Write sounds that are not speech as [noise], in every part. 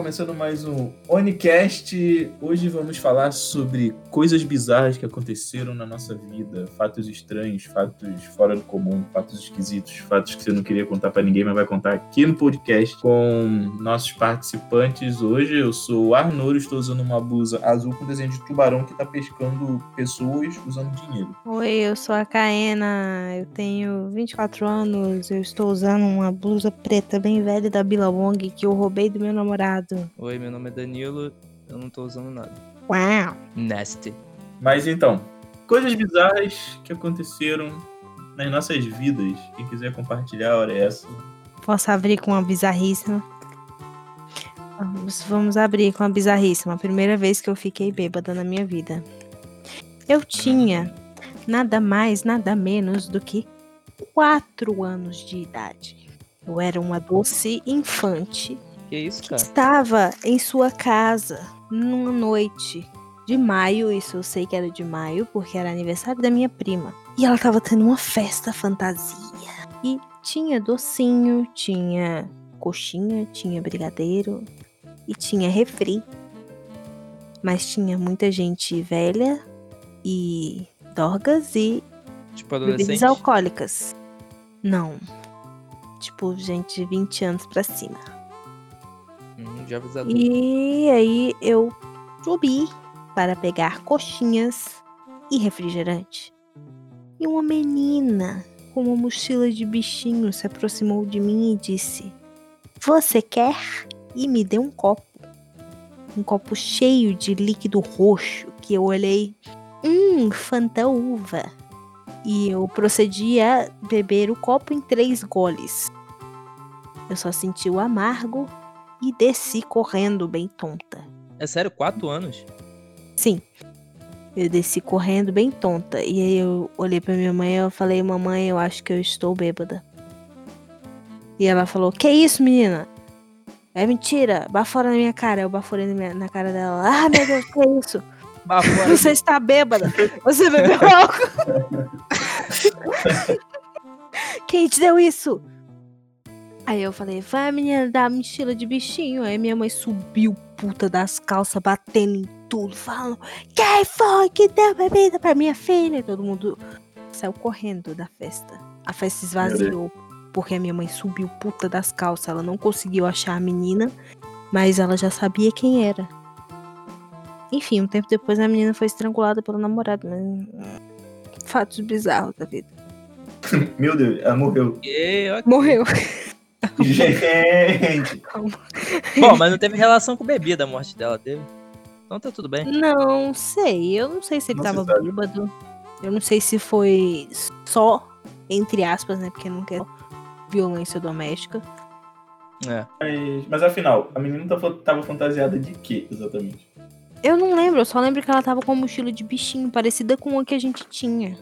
começando mais um Onicast. Hoje vamos falar sobre coisas bizarras que aconteceram na nossa vida, fatos estranhos, fatos fora do comum, fatos esquisitos, fatos que você não queria contar para ninguém, mas vai contar aqui no podcast com nossos participantes. Hoje eu sou o estou usando uma blusa azul com desenho de tubarão que está pescando pessoas usando dinheiro. Oi, eu sou a Kaena, eu tenho 24 anos, eu estou usando uma blusa preta bem velha da Billabong que eu roubei do meu namorado. Oi, meu nome é Danilo, eu não tô usando nada. Uau! Nasty. Mas então, coisas bizarras que aconteceram nas nossas vidas. Quem quiser compartilhar, a hora é essa. Posso abrir com uma bizarríssima? Vamos, vamos abrir com uma bizarríssima. A primeira vez que eu fiquei bêbada na minha vida. Eu tinha nada mais, nada menos do que quatro anos de idade. Eu era uma doce infante Que isso, que cara? estava em sua casa numa noite de maio, isso eu sei que era de maio, porque era aniversário da minha prima. E ela estava tendo uma festa fantasia. E tinha docinho, tinha coxinha, tinha brigadeiro e tinha refri. Mas tinha muita gente velha e dorgas e Tipo bebidas alcoólicas. Não. Tipo, gente de 20 anos pra cima. Hum, jovens. E aí eu subi para pegar coxinhas e refrigerante. E uma menina com uma mochila de bichinho se aproximou de mim e disse: Você quer? E me deu um copo. Um copo cheio de líquido roxo que eu olhei. Hum, Fanta uva. E eu procedi a beber o copo em três goles. Eu só senti o amargo e desci correndo bem tonta. É sério, quatro anos? Sim. Eu desci correndo bem tonta. E aí eu olhei pra minha mãe e eu falei, mamãe, eu acho que eu estou bêbada. E ela falou, que isso, menina? É mentira, bafora na minha cara. Eu baforei na, minha- na cara dela. Ah, meu Deus, que isso? [laughs] Bafora. Você está bêbada. Você bebeu [laughs] álcool. [laughs] Quem te deu isso? Aí eu falei, vai menina, dá a mochila de bichinho. Aí minha mãe subiu puta das calças, batendo em tudo, falando, quem foi que deu bebida pra minha filha? E todo mundo saiu correndo da festa. A festa esvaziou, porque a minha mãe subiu puta das calças. Ela não conseguiu achar a menina, mas ela já sabia quem era. Enfim, um tempo depois a menina foi estrangulada pelo namorado. Mas... Fatos bizarros da vida. [laughs] Meu Deus, ela morreu. E, ok. Morreu. [laughs] Gente! Bom, mas não teve relação com bebida a morte dela, teve? Então tá tudo bem. Não sei. Eu não sei se ele Não tava se sabe. bêbado. Eu não sei se foi só, entre aspas, né? Porque não quer violência doméstica. É. Mas, mas afinal, a menina tava, tava fantasiada de quê, exatamente? Eu não lembro, eu só lembro que ela tava com uma mochila de bichinho, parecida com a que a gente tinha.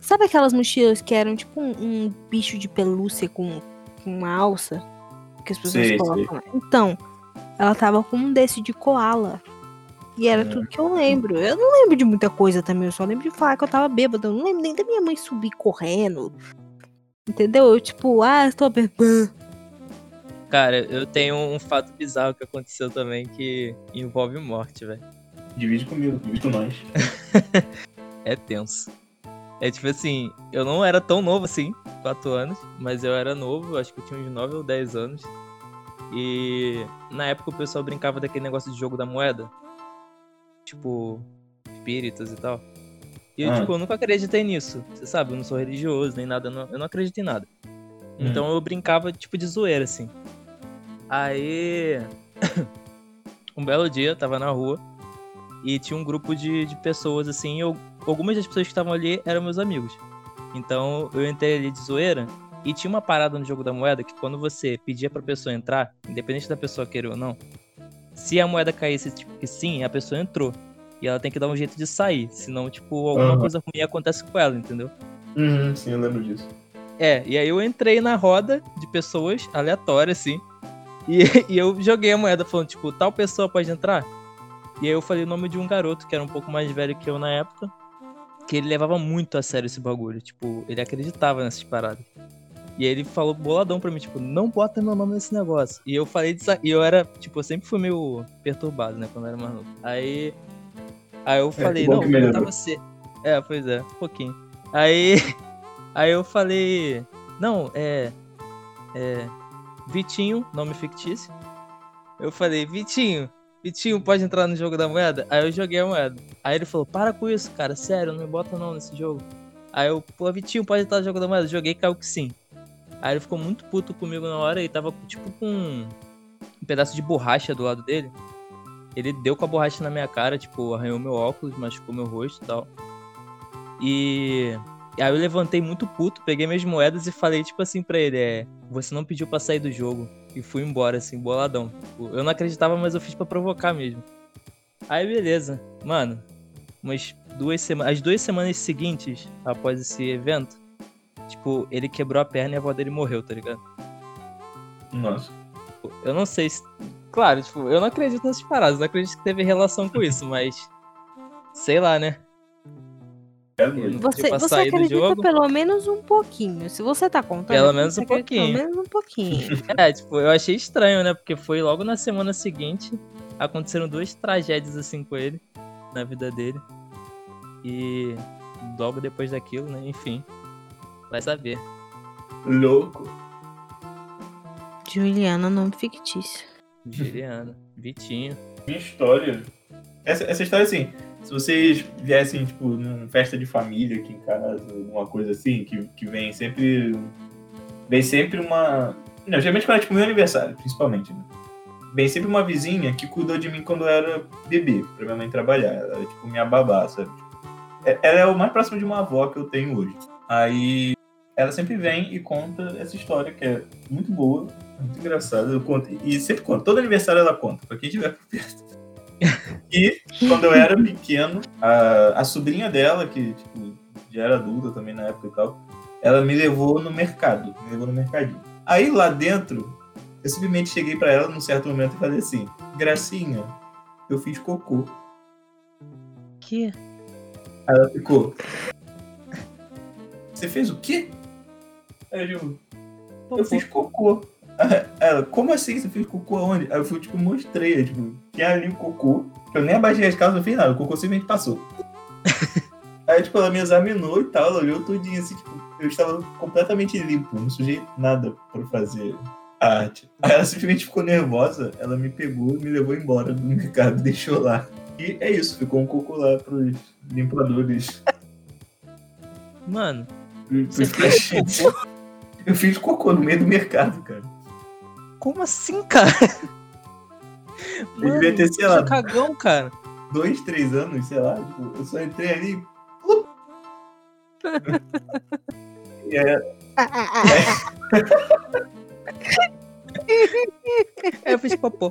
Sabe aquelas mochilas que eram tipo um, um bicho de pelúcia com uma alça? Que as pessoas Sei, colocam lá. Então, ela tava com um desse de koala. E era Hum. tudo que eu lembro. Eu não lembro de muita coisa também, eu só lembro de falar que eu tava bêbada. Eu não lembro nem da minha mãe subir correndo. Entendeu? Eu, tipo, ah, eu tô bebendo. Cara, eu tenho um fato bizarro que aconteceu também que envolve morte, velho. Divide comigo, divide com nós. [laughs] É tenso. É tipo assim, eu não era tão novo assim, 4 anos, mas eu era novo, acho que eu tinha uns 9 ou 10 anos. E na época o pessoal brincava daquele negócio de jogo da moeda. Tipo, espíritos e tal. E eu, Ah. tipo, eu nunca acreditei nisso. Você sabe, eu não sou religioso nem nada, eu não, eu não acredito em nada. Então eu brincava, tipo, de zoeira, assim. Aí. [coughs] um belo dia, eu tava na rua e tinha um grupo de, de pessoas, assim. Eu, algumas das pessoas que estavam ali eram meus amigos. Então eu entrei ali de zoeira e tinha uma parada no jogo da moeda que quando você pedia pra pessoa entrar, independente da pessoa querer ou não, se a moeda caísse, tipo, que sim, a pessoa entrou. E ela tem que dar um jeito de sair, senão, tipo, alguma Aham. coisa ruim acontece com ela, entendeu? Uhum, sim, eu lembro disso. É, e aí eu entrei na roda de pessoas aleatórias, assim. E, [laughs] e eu joguei a moeda falando, tipo, tal pessoa pode entrar? E aí eu falei o nome de um garoto que era um pouco mais velho que eu na época. Que ele levava muito a sério esse bagulho. Tipo, ele acreditava nessas paradas. E ele falou boladão pra mim, tipo, não bota meu nome nesse negócio. E eu falei disso. E eu era, tipo, eu sempre fui meio perturbado, né, quando eu era mais novo. Aí. Aí eu falei, não, vou botar você. É, pois é, um pouquinho. Aí. [laughs] Aí eu falei. Não, é. É. Vitinho, nome fictício. Eu falei, Vitinho, Vitinho, pode entrar no jogo da moeda? Aí eu joguei a moeda. Aí ele falou, para com isso, cara, sério, não me bota não nesse jogo. Aí eu, pô, Vitinho, pode entrar no jogo da moeda? Joguei, caiu que sim. Aí ele ficou muito puto comigo na hora e tava tipo com um pedaço de borracha do lado dele. Ele deu com a borracha na minha cara, tipo, arranhou meu óculos, machucou meu rosto e tal. E aí eu levantei muito puto, peguei minhas moedas e falei, tipo assim, pra ele, é. Você não pediu pra sair do jogo. E fui embora, assim, boladão. Tipo, eu não acreditava, mas eu fiz pra provocar mesmo. Aí beleza. Mano, umas duas semanas. As duas semanas seguintes, após esse evento, Tipo, ele quebrou a perna e a avó dele morreu, tá ligado? Nossa. Eu não sei se. Claro, tipo, eu não acredito nessas paradas, não acredito que teve relação com isso, mas. Sei lá, né? É você, você acredita pelo menos um pouquinho. Se você tá contando. Pelo menos um pouquinho. Pelo menos um pouquinho. é, tipo, eu achei estranho, né? Porque foi logo na semana seguinte. Aconteceram duas tragédias assim com ele. Na vida dele. E logo depois daquilo, né? Enfim. Vai saber. Louco. Juliana, nome fictício. Juliana. Vitinho. Minha história. Essa, essa história, assim, se vocês viessem, tipo, numa festa de família aqui em casa, alguma coisa assim, que, que vem sempre. Vem sempre uma. Não, geralmente quando é tipo meu aniversário, principalmente, né? Vem sempre uma vizinha que cuidou de mim quando eu era bebê, pra minha mãe trabalhar. Ela era, tipo, minha babá, sabe? É, ela é o mais próximo de uma avó que eu tenho hoje. Aí ela sempre vem e conta essa história que é muito boa, muito engraçada. Eu conto, e sempre conta, todo aniversário ela conta, pra quem estiver perto. E quando eu era pequeno, a, a sobrinha dela, que tipo, já era adulta também na época e tal, ela me levou no mercado, me levou no mercadinho. Aí lá dentro, eu simplesmente cheguei para ela num certo momento e falei assim: Gracinha, eu fiz cocô. Que? Aí ela ficou. Você fez o quê? Aí eu eu fiz cocô. Ela, como assim você fez cocô aonde? Aí eu fui, tipo, mostrei, tipo, tinha ali o cocô. Eu nem abaixei as calças, não fiz nada, o cocô simplesmente passou. [laughs] Aí, tipo, ela me examinou e tal, ela olhou tudinho, assim, tipo, eu estava completamente limpo, não sujei nada pra fazer a arte. Aí ela simplesmente ficou nervosa, ela me pegou e me levou embora do mercado, [laughs] deixou lá. E é isso, ficou um cocô lá pros limpadores. Mano, cocô? Eu fiz cocô no meio do mercado, cara. Como assim, cara? Eu [laughs] devia ter, sei lá. cagão, cara. Dois, três anos, sei lá. Tipo, eu só entrei ali. [laughs] e é... é, eu fiz popô.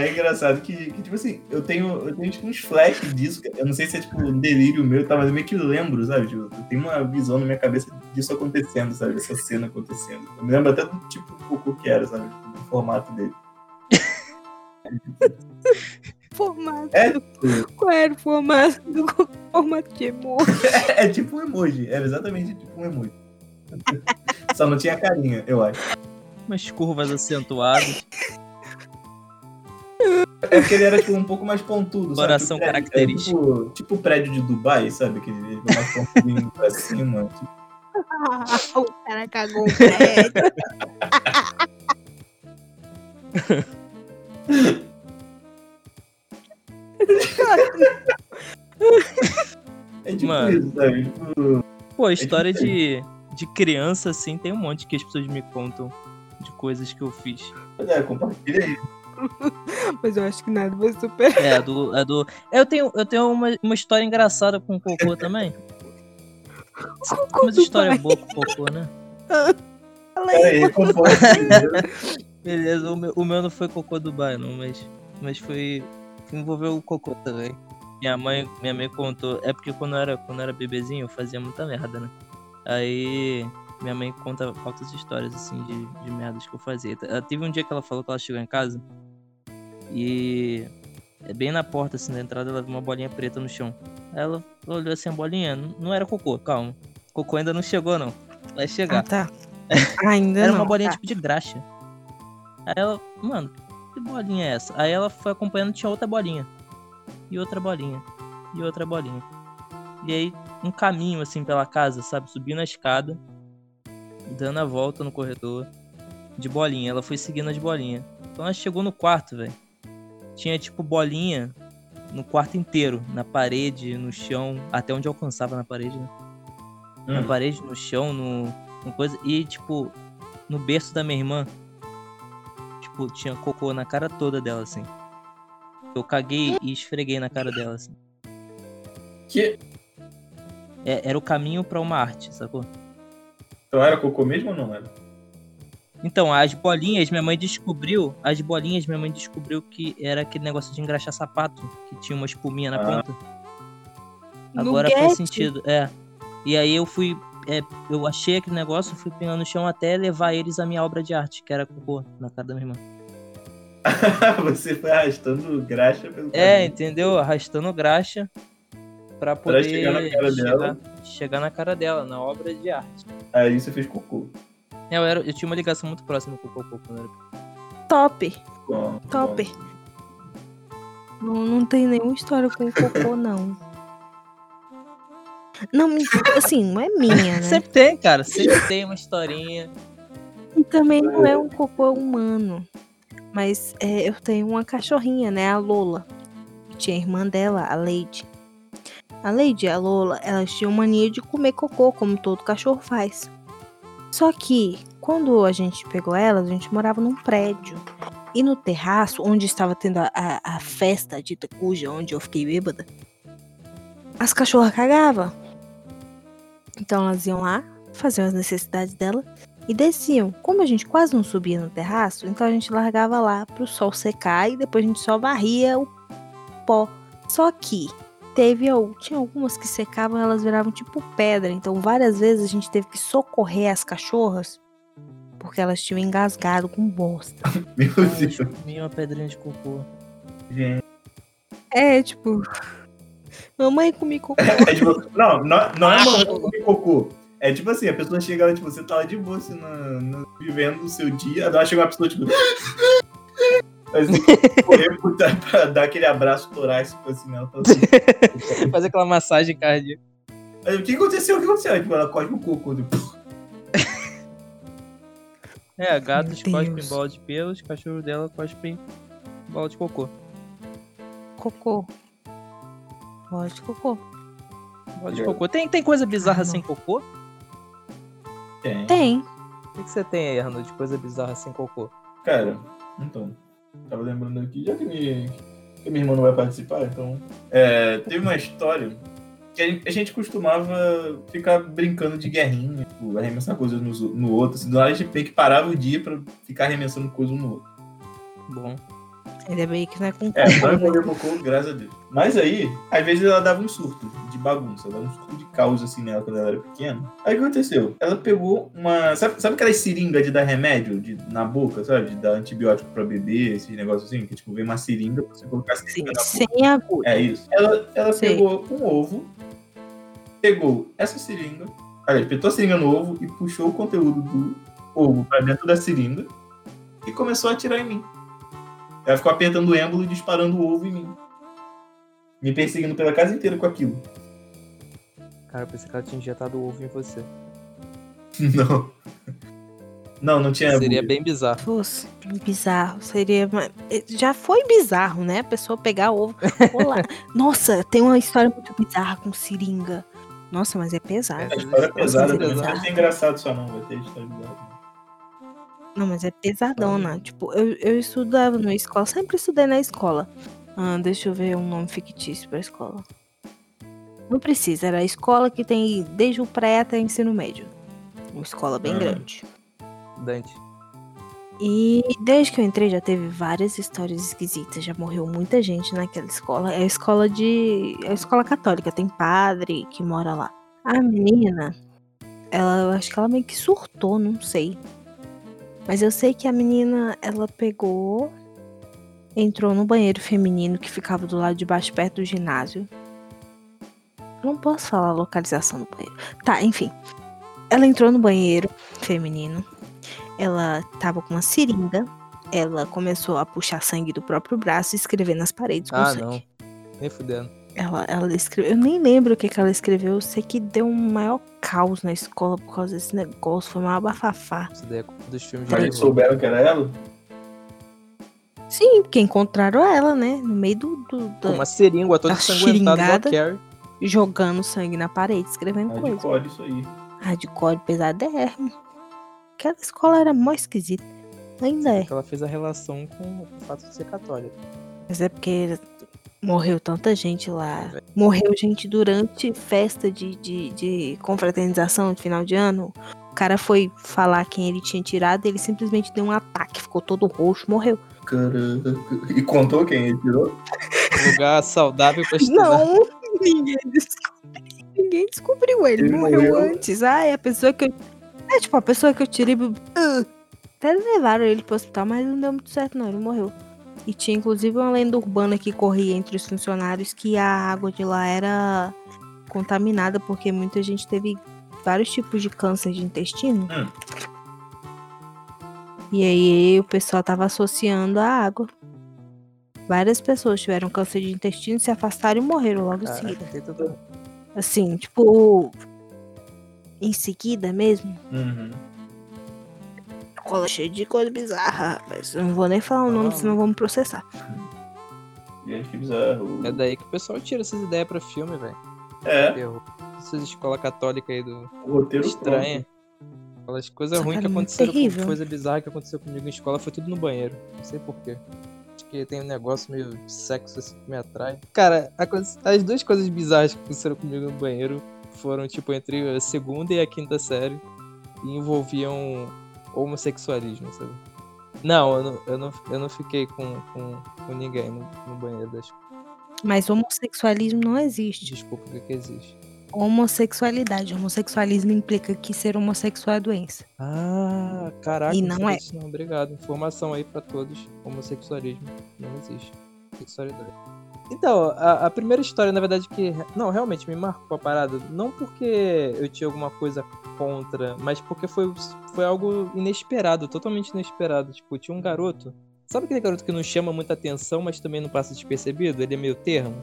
É engraçado que, que, tipo assim, eu tenho, eu tenho tipo, uns flashes disso. Eu não sei se é tipo um delírio meu, tá, mas eu meio que lembro, sabe? Tipo, eu tenho uma visão na minha cabeça disso acontecendo, sabe? Essa cena acontecendo. Eu me lembro até do tipo de cocô que era, sabe? Tipo, do formato dele. formato. É, Qual era o formato do formato de emoji? [laughs] é, é tipo um emoji. Era exatamente tipo um emoji. Só não tinha carinha, eu acho. Umas curvas acentuadas. É porque ele era tipo, um pouco mais pontudo. Coração sabe? característico. É, tipo, tipo o prédio de Dubai, sabe? Que ele é mais pontudinho pra cima. Tipo... [laughs] o cara cagou o prédio. é tipo Mano. isso, sabe? Tipo... Pô, história de, de criança, assim, tem um monte que as pessoas me contam de coisas que eu fiz. É, compartilha aí. [laughs] Mas eu acho que nada vai superar. É, do. É do... Eu tenho, eu tenho uma, uma história engraçada com o cocô também. Cocô Mas do história pai. boa com o cocô, né? [laughs] Fala aí. Peraí, compartilha. Beleza, o meu, o meu não foi cocô Dubai, não, mas, mas foi. Envolveu o cocô também. Minha mãe, minha mãe contou. É porque quando eu era, quando eu era bebezinho eu fazia muita merda, né? Aí minha mãe conta altas histórias assim de, de merdas que eu fazia. Ela teve um dia que ela falou que ela chegou em casa e é bem na porta assim da entrada ela viu uma bolinha preta no chão. Aí ela olhou assim a bolinha, não, era cocô, calma. Cocô ainda não chegou não. Vai Ah, chegar. tá. [laughs] Ainda Era não. uma bolinha tá. tipo de graxa. Aí ela, mano, que bolinha é essa? Aí ela foi acompanhando, tinha outra bolinha. E outra bolinha. E outra bolinha. E aí, um caminho assim pela casa, sabe? Subindo a escada, dando a volta no corredor, de bolinha. Ela foi seguindo as bolinhas. Então ela chegou no quarto, velho. Tinha tipo bolinha no quarto inteiro, na parede, no chão, até onde alcançava na parede, né? na Hum. parede, no chão, no, no coisa. E, tipo, no berço da minha irmã, tipo, tinha cocô na cara toda dela, assim. Eu caguei e esfreguei na cara dela, assim. Que... É- era o caminho pra uma arte, sacou? Então era cocô mesmo ou não era? Então, as bolinhas, minha mãe descobriu. As bolinhas, minha mãe descobriu que era aquele negócio de engraxar sapato, que tinha uma espuminha na Ah. ponta. Agora faz sentido, é. E aí eu fui. é, eu achei aquele negócio, fui pegando no chão até levar eles à minha obra de arte, que era cocô na cara da minha irmã. [laughs] Você foi arrastando graxa pelo É, caminho. entendeu? Arrastando graxa pra poder chegar na cara dela. chegar na cara dela, na obra de arte. Aí você fez cocô. Eu, era, eu tinha uma ligação muito próxima com o cocô quando era Top. Bom, Top. bom. Não, não tem nenhuma história com cocô, não. Não, me- assim, não é minha, né? Sempre tem, cara. Sempre tem uma historinha. E também não é um cocô humano. Mas é, eu tenho uma cachorrinha, né? A Lola. Tinha a irmã dela, a Lady. A Lady e a Lola, elas tinham mania de comer cocô, como todo cachorro faz. Só que, quando a gente pegou elas, a gente morava num prédio. E no terraço, onde estava tendo a, a, a festa dita cuja, onde eu fiquei bêbada, as cachorras cagavam. Então elas iam lá, faziam as necessidades dela e desciam. Como a gente quase não subia no terraço, então a gente largava lá pro sol secar e depois a gente só varria o pó. Só que teve tinha algumas que secavam, elas viravam tipo pedra. Então várias vezes a gente teve que socorrer as cachorras porque elas tinham engasgado com bosta. [laughs] Meu Ai, Deus. eu comi uma pedrinha de cocô. Gente. É, tipo, mamãe comi cocô. [laughs] É tipo, não, não, não é uma de cocô. É tipo assim, a pessoa chega lá, tipo, você tá lá de boa, assim, na- na- vivendo o seu dia, ela chega uma pessoa, tipo. Que correr pra, dar- [laughs] pra dar aquele abraço torácico assim nela. fala assim, [laughs] Fazer aquela massagem cardíaca. Aí, o que aconteceu? O que aconteceu? Tipo, ela cospe o cocô. Tipo, [laughs] É, gatos cospem bola de pelos, cachorro dela cospem bola de cocô. Cocô. Bola de cocô. Bola de cocô. Tem, tem coisa bizarra Ah, sem cocô? tem. Tem. O que, que você tem aí, Arnold, de coisa bizarra sem cocô? Cara, então. Tava lembrando aqui, já que, me, que minha irmã não vai participar, então. É, teve uma história que a gente, costumava ficar brincando de guerrinha, tipo, arremessar coisas no, no outro. Assim, do lado a gente meio que parava o dia pra ficar arremessando coisa um no outro. Bom. Ainda bem que não é com É, não cocô. né? envolveu cocô, graças a Deus. Mas aí, às vezes ela dava um surto de bagunça, dava um surto de caos assim nela quando ela era pequena. Aí o que aconteceu? Ela pegou uma. Sabe, sabe aquelas seringas de dar remédio de, na boca, sabe? De dar antibiótico pra bebê, esses negócios assim? Que tipo, vem uma seringa pra você colocar a Sim, seringa na boca. sem agulha. É isso. Ela, ela pegou um ovo, pegou essa seringa, aliás, apertou a seringa no ovo e puxou o conteúdo do ovo pra dentro da seringa e começou a atirar em mim. Ela ficou apertando o êmbolo e disparando o ovo em mim. Me perseguindo pela casa inteira com aquilo. Cara, eu pensei que ela tinha injetado o ovo em você. [laughs] Não. Não, não tinha. Seria bem bizarro. Fosse bizarro, seria. eh, Já foi bizarro, né? A pessoa pegar ovo. colar. [laughs] Nossa, tem uma história muito bizarra com seringa. Nossa, mas é pesado. A história é pesada, Nossa, também. não vai ser engraçado só não, vai ter história bizarra. Não, mas é pesadona. Tipo, eu, eu estudava na escola, sempre estudei na escola. Ah, deixa eu ver um nome fictício pra escola. Não precisa, era a escola que tem desde o pré até o ensino médio. Uma escola bem Ah. grande. Dante. E desde que eu entrei já teve várias histórias esquisitas. Já morreu muita gente naquela escola. É a escola de. É a escola católica, tem padre que mora lá. A menina, ela acho que ela meio que surtou, não sei. Mas eu sei que a menina, ela pegou, entrou no banheiro feminino que ficava do lado de baixo, perto do ginásio. Não posso falar a localização do banheiro. Tá, enfim. Ela entrou no banheiro feminino. Ela tava com uma seringa. Ela começou a puxar sangue do próprio braço e escrever nas paredes com Ah, sangue. não. Nem fudendo. Ela, ela escreveu. Eu nem lembro o que, que ela escreveu. Eu sei que deu um maior caos na escola por causa desse negócio. Foi uma bafafá. Isso daí é culpa dos filmes de Mas souberam que era ela? Sim, porque encontraram ela, né? No meio do. do- da- uma seringa toda A ensanguentada. Carrie. jogando sangue na parede, escrevendo Ah, de coisa. cor, isso aí. Hardcore pesadérrimo. Aquela escola era mó esquisita. Ainda é. Que ela fez a relação com o fato de ser católica. Mas é porque morreu tanta gente lá. Morreu gente durante festa de, de, de confraternização de final de ano. O cara foi falar quem ele tinha tirado e ele simplesmente deu um ataque, ficou todo roxo, morreu. Caraca. E contou quem ele tirou? Lugar saudável pra estudar. Não, ninguém descobriu. Ninguém descobriu ele, Ele morreu, morreu. antes. Ah, é a pessoa que eu. É tipo, a pessoa que eu tirei. ah, Até levaram ele pro hospital, mas não deu muito certo, não. Ele morreu. E tinha inclusive uma lenda urbana que corria entre os funcionários que a água de lá era contaminada, porque muita gente teve vários tipos de câncer de intestino. Hum. E aí o pessoal tava associando a água. Várias pessoas tiveram câncer de intestino, se afastaram e morreram logo em seguida. Assim, tipo. Em seguida mesmo. Uhum. Cola cheia de coisa bizarra, rapaz. Eu não vou nem falar o nome, Ah. senão vão me processar. [laughs] Gente, que bizarro. É daí que o pessoal tira essas ideias pra filme, velho. É. Essas escolas católicas aí do. o roteiro Estranha. Aquelas coisas ruins que é aconteceram, terrível. coisa bizarra que aconteceu comigo na escola foi tudo no banheiro. Não sei porquê. Acho que tem um negócio meio de sexo assim que me atrai. Cara, a coisa- as duas coisas bizarras que aconteceram comigo no banheiro foram, tipo, entre a segunda e a quinta série. E envolviam homossexualismo, sabe? Não, eu não, eu não, eu não fiquei com, com, com ninguém no, no banheiro da escola. Mas homossexualismo não existe. Desculpa o que, que existe. Homossexualidade. Homossexualismo implica que ser homossexual é doença. Ah, caraca. E não é. Não, obrigado. Informação aí pra todos. Homossexualismo não existe. Sexualidade. Então, a, a primeira história, na verdade, que. Não, realmente me marcou a parada. Não porque eu tinha alguma coisa contra, mas porque foi, foi algo inesperado, totalmente inesperado. Tipo, tinha um garoto. Sabe aquele garoto que não chama muita atenção, mas também não passa despercebido? Ele é meio termo.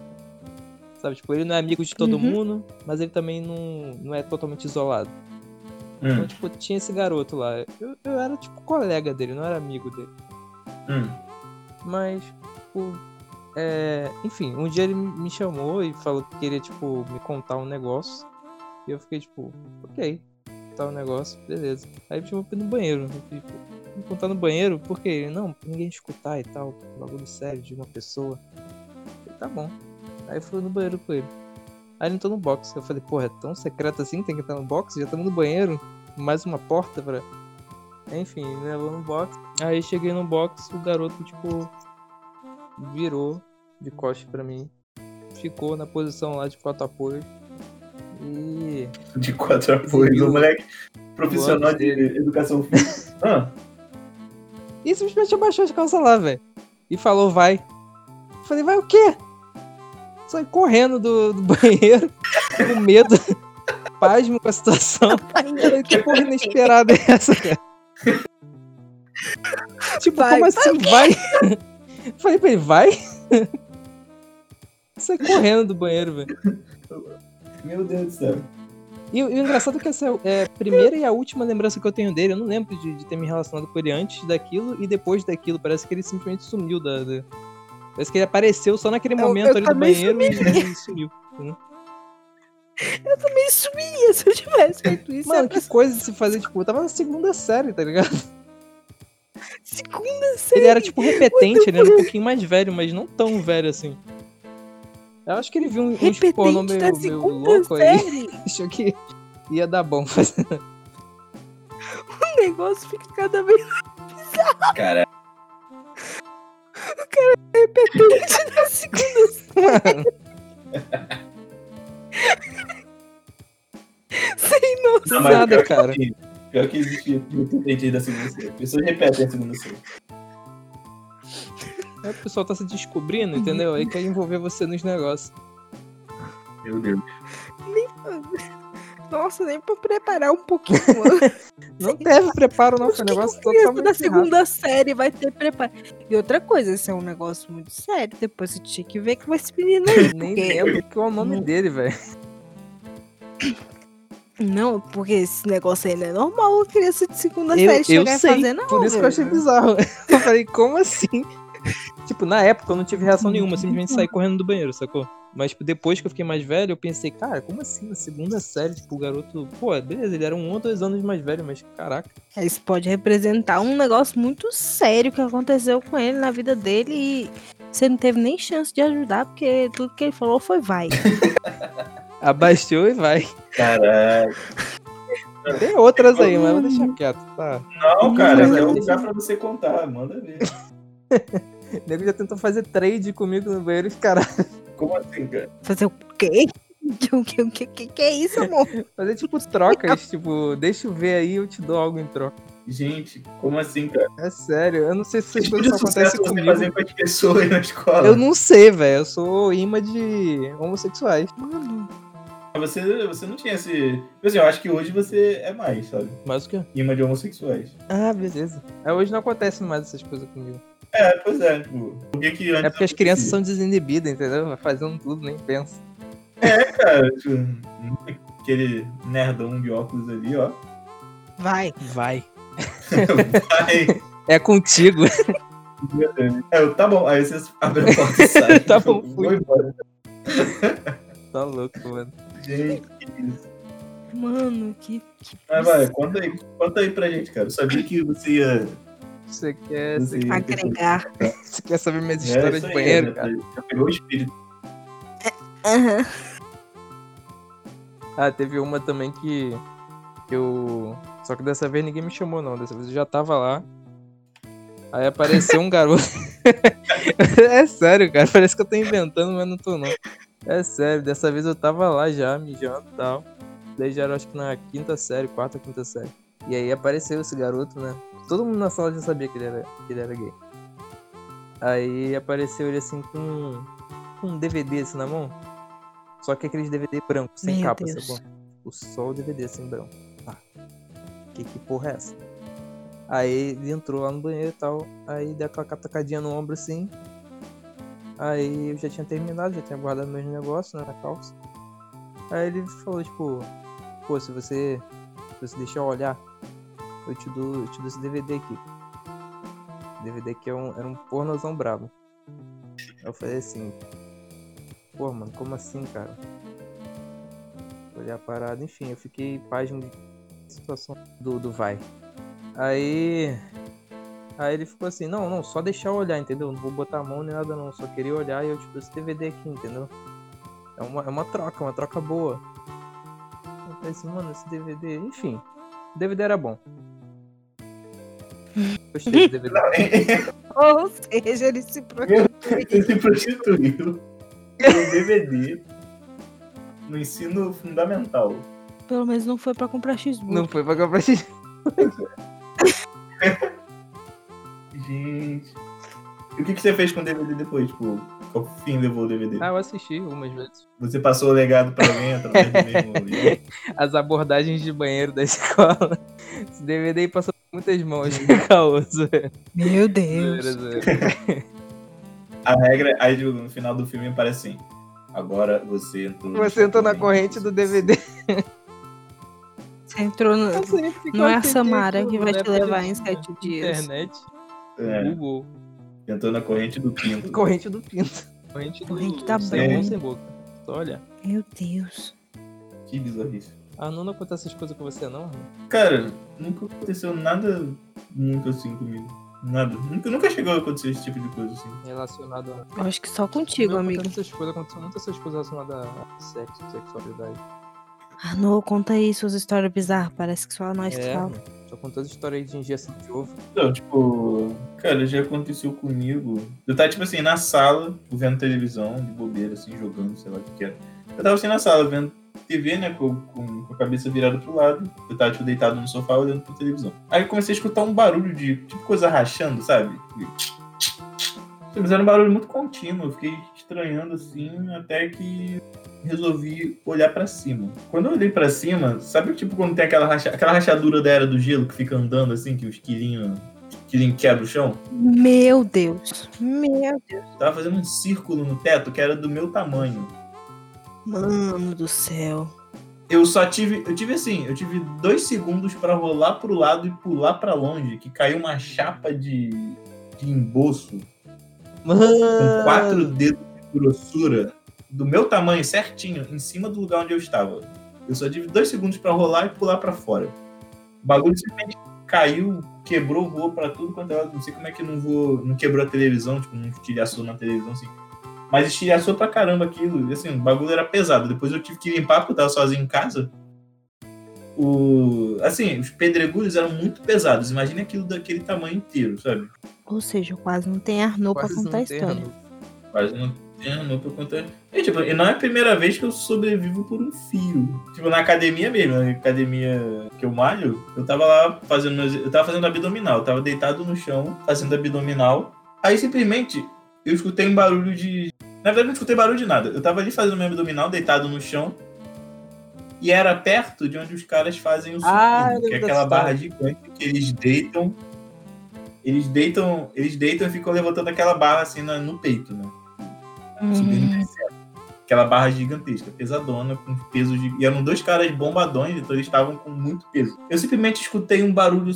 Sabe, tipo, ele não é amigo de todo Uhum. mundo, mas ele também não, não é totalmente isolado. Então, Hum, tipo, tinha esse garoto lá. Eu, eu era, tipo, colega dele, não era amigo dele. hum. Mas, tipo, é... enfim, um dia ele me chamou e falou que queria, tipo, me contar um negócio. E eu fiquei, tipo, ok, contar um negócio, beleza. Aí me chamou pra ir no banheiro. Fiquei, tipo, me contar no banheiro? Por quê? Ele, não, ninguém escutar e tal. Um bagulho sério de uma pessoa. Falei, tá bom. Aí eu fui no banheiro com ele. Aí ele entrou no box. Eu falei, porra, é tão secreto assim? Tem que entrar no box? Já estamos no banheiro. Mais uma porta pra. Enfim, levou no box. Aí cheguei no box, o garoto, tipo, virou de costas pra mim. Ficou na posição lá de quatro apoios. E. De quatro apoios. O moleque profissional de dele. educação física. [laughs] Ah, E simplesmente abaixou as calças lá, velho. E falou, vai. Eu falei, vai o quê? Saí correndo do, do [laughs] banheiro, com medo, [laughs] pasmo com a situação. Falei, que porra inesperada é essa, cara? tipo, Vai, como assim, vai? Eu [laughs] falei pra ele, vai? [laughs] Saí correndo do banheiro, velho. meu Deus do céu. E, o- e o engraçado é que essa é a primeira e a última lembrança que eu tenho dele. Eu não lembro de, de ter me relacionado com ele antes daquilo e depois daquilo. Parece que ele simplesmente sumiu da. da- Parece que ele apareceu só naquele Eu- momento eu ali do banheiro e, e sumiu. [laughs] Eu também sumia se eu tivesse feito isso. Mano, que coisa de se fazer, tipo, eu tava na segunda série, tá ligado? Segunda série. Ele era, tipo, repetente, ele era um pouquinho mais velho, mas não tão velho assim. Eu acho que ele viu um- uns pornô meio, meio louco aí. [laughs] série. Achou que ia dar bom fazer. [laughs] O negócio fica cada vez Cara, repetente da segunda [laughs] Mano, sem noção. nada, que- cara. Pior que existe repetente da segunda série. Pessoas repetem a segunda série. Aí o pessoal tá se descobrindo, entendeu? Aí quer envolver você nos negócios. Meu Deus. Nossa, nem pra preparar um pouquinho antes. [laughs] Não teve preparo, não. Foi um Que negócio totalmente da errado. segunda série vai ter preparo. E outra coisa, isso é um negócio muito sério. Depois você tinha que ver com esse menino aí. [laughs] Nem lembro qual é o nome dele, velho. Não, porque esse negócio aí não é normal a criança de segunda Eu, série eu chegar e sei, fazer, não. por isso que eu achei bizarro. [laughs] Eu falei, como assim? tipo, na época eu não tive reação nenhuma, simplesmente saí correndo do banheiro, sacou? Mas tipo, depois que eu fiquei mais velho, eu pensei, cara, como assim? Na segunda série, tipo, o garoto. Pô, beleza, ele era um ou dois anos mais velho, mas caraca. Isso pode representar um negócio muito sério que aconteceu com ele na vida dele e você não teve nem chance de ajudar, porque tudo que ele falou foi vai. [laughs] Abaixou e vai. Caraca. Tem outras aí, mas vou deixar quieto, tá? Não, cara, é eu- um lugar pra você contar, manda ver. O [laughs] nego já tentou fazer trade comigo no banheiro e os caras. Como assim, cara? Fazer o quê? [laughs] O que, o que, que, que é isso, amor? Fazer tipo trocas, tipo, deixa eu ver aí, eu te dou algo em troca. Gente, como assim, cara? É sério, eu não sei se essas Tipo coisas só sucesso acontecem você comigo. fazer com as pessoas na escola. Eu não sei, velho. Eu sou imã de homossexuais. Mano, Você, você não tinha esse. Tipo assim, eu acho que hoje você é mais, sabe? Mas o quê? Imã de homossexuais. Ah, beleza. É, hoje não acontece mais essas coisas comigo. É, pois é, tipo. Por que antes É porque as crianças são desinibidas, entendeu? Vai fazendo tudo, nem pensa. É, cara, tipo, aquele nerdão de óculos ali, ó. vai. Vai. Vai. É contigo. É, eu, tá bom, aí você abre a porta e sai. [laughs] Tá bom, fui. Vou embora. [laughs] tá louco, mano. Gente. Mano, que. que Mas vai, conta aí, conta aí pra gente, cara. Eu sabia que você ia. Você quer, você, Você- agregar. você quer saber minhas É, histórias isso de aí, banheiro, já- cara? Já pegou o espírito. Aham. Ah, teve uma também que eu. Só que dessa vez ninguém me chamou, não. Dessa vez eu já tava lá. Aí apareceu um garoto. [laughs] é sério, cara. Parece que eu tô inventando, mas não tô, não. É sério, dessa vez eu tava lá já, mijando e tal. Daí já era acho que na quinta série, quarta, quinta série. E aí apareceu esse garoto, né? Todo mundo na sala já sabia que ele era, que ele era gay. Aí apareceu ele assim com, com um DVD assim na mão. Só que aqueles DVD branco, sem Meu capa, Deus. sacou? O só o DVD assim branco. Ah, que, que porra é essa? Aí ele entrou lá no banheiro e tal. Aí deu aquela catacadinha no ombro assim. Aí eu já tinha terminado, já tinha guardado meus negócios né, na calça. Aí ele falou, tipo, pô, se você. Se você deixar eu olhar, eu te dou, eu te dou esse DVD aqui. Esse DVD aqui é um, era um pornozão brabo. Eu falei assim, pô, mano, como assim, cara? Olhar a parada, enfim, eu fiquei página de situação do, do vai. Aí. Aí ele ficou assim, não, não, só deixar eu olhar, entendeu? Não vou botar a mão nem nada não, só queria olhar e eu te dou esse DVD aqui, entendeu? É uma, é uma troca, uma troca boa. Eu falei assim, mano, esse DVD, enfim, o DVD era bom. Gostei do DVD. [laughs] Ou seja, ele se prostituiu. Você se prostituiu com DVD no ensino fundamental. Pelo menos não foi pra comprar cheeseburger. Não foi pra comprar xixi. [laughs] Gente. E o que, que você fez com o DVD depois? Tipo, qual fim levou o DVD? Ah, eu assisti algumas vezes. Você passou o legado pra alguém através do mesmo [laughs] livro? As abordagens de banheiro da escola. Esse DVD passou por muitas mãos. [laughs] Caoso. Meu Deus. [laughs] A regra, aí tipo, no final do filme parece assim. Agora você entrou. Você entrou na corrente do DVD. Você entrou no. Não é a Samara que vai né? te levar em sete dias. Internet, É, Google. entrou na corrente do pinto. [laughs] Corrente do pinto. Corrente, do Corrente da sem boca. Olha. Meu Deus. Que bizarrice. Ah, não acontece essas coisas com você, não? Cara, nunca aconteceu nada muito assim comigo. Nada. Nunca, nunca chegou a acontecer esse tipo de coisa assim. Relacionado a. Eu acho que só contigo, Não, amigo. Essas coisas, aconteceu muitas essas coisas relacionadas a sexo, sexualidade. Ah, não, conta aí suas histórias bizarras. Parece que só nós que É, fala. mano. Só as histórias de injeção de ovo. Não, tipo, cara, já aconteceu comigo. Eu tava, tipo assim, na sala, tipo, vendo televisão, de bobeira, assim, jogando, sei lá o que que era. Eu tava assim na sala, vendo TV, né, com, com- com a cabeça virada pro lado. Eu tava, tipo, deitado no sofá, olhando pra televisão. Aí eu comecei a escutar um barulho de, tipo, coisa rachando, sabe? Mas era um barulho muito contínuo, eu fiquei estranhando, assim, até que resolvi olhar pra cima. Quando eu olhei pra cima, sabe tipo quando tem aquela, racha... aquela rachadura da era do gelo que fica andando assim, que os quilinhos quilinho quebra o chão? Meu Deus. Meu Deus. Tava fazendo um círculo no teto que era do meu tamanho. Mano do céu. Eu só tive, eu tive assim, eu tive dois segundos pra rolar pro lado e pular pra longe, que caiu uma chapa de, de emboço com quatro dedos de grossura do meu tamanho certinho em cima do lugar onde eu estava. Eu só tive dois segundos pra rolar e pular pra fora. O bagulho simplesmente caiu, quebrou, voou pra tudo quanto é lado. Não sei como é que não voou, não quebrou a televisão, tipo, não estilhaçou na televisão assim. Mas estilhaçou pra caramba aquilo. E, assim, o bagulho era pesado. Depois eu tive que limpar porque eu tava sozinho em casa. O... Assim, os pedregulhos eram muito pesados. Imagina aquilo daquele tamanho inteiro, sabe? Ou seja, quase não tem pra Quase contar a não tem história. Quase não ano pra contar. E, tipo, e não é a primeira vez que eu sobrevivo por um fio. Tipo, na academia mesmo, na academia que eu malho, eu tava lá fazendo meus... Eu tava fazendo abdominal, eu tava deitado no chão, fazendo abdominal. Aí simplesmente eu escutei um barulho de. Na verdade, não escutei barulho de nada. Eu tava ali fazendo meu abdominal, deitado no chão. E era perto de onde os caras fazem o supino, Ah, que é aquela barra gigante que eles deitam. Eles deitam, eles deitam e ficam levantando aquela barra assim na- no peito, né? Subindo Hum, e descendo. Aquela barra gigantesca, pesadona, com peso de. E eram dois caras bombadões, então eles estavam com muito peso. Eu simplesmente escutei um barulho,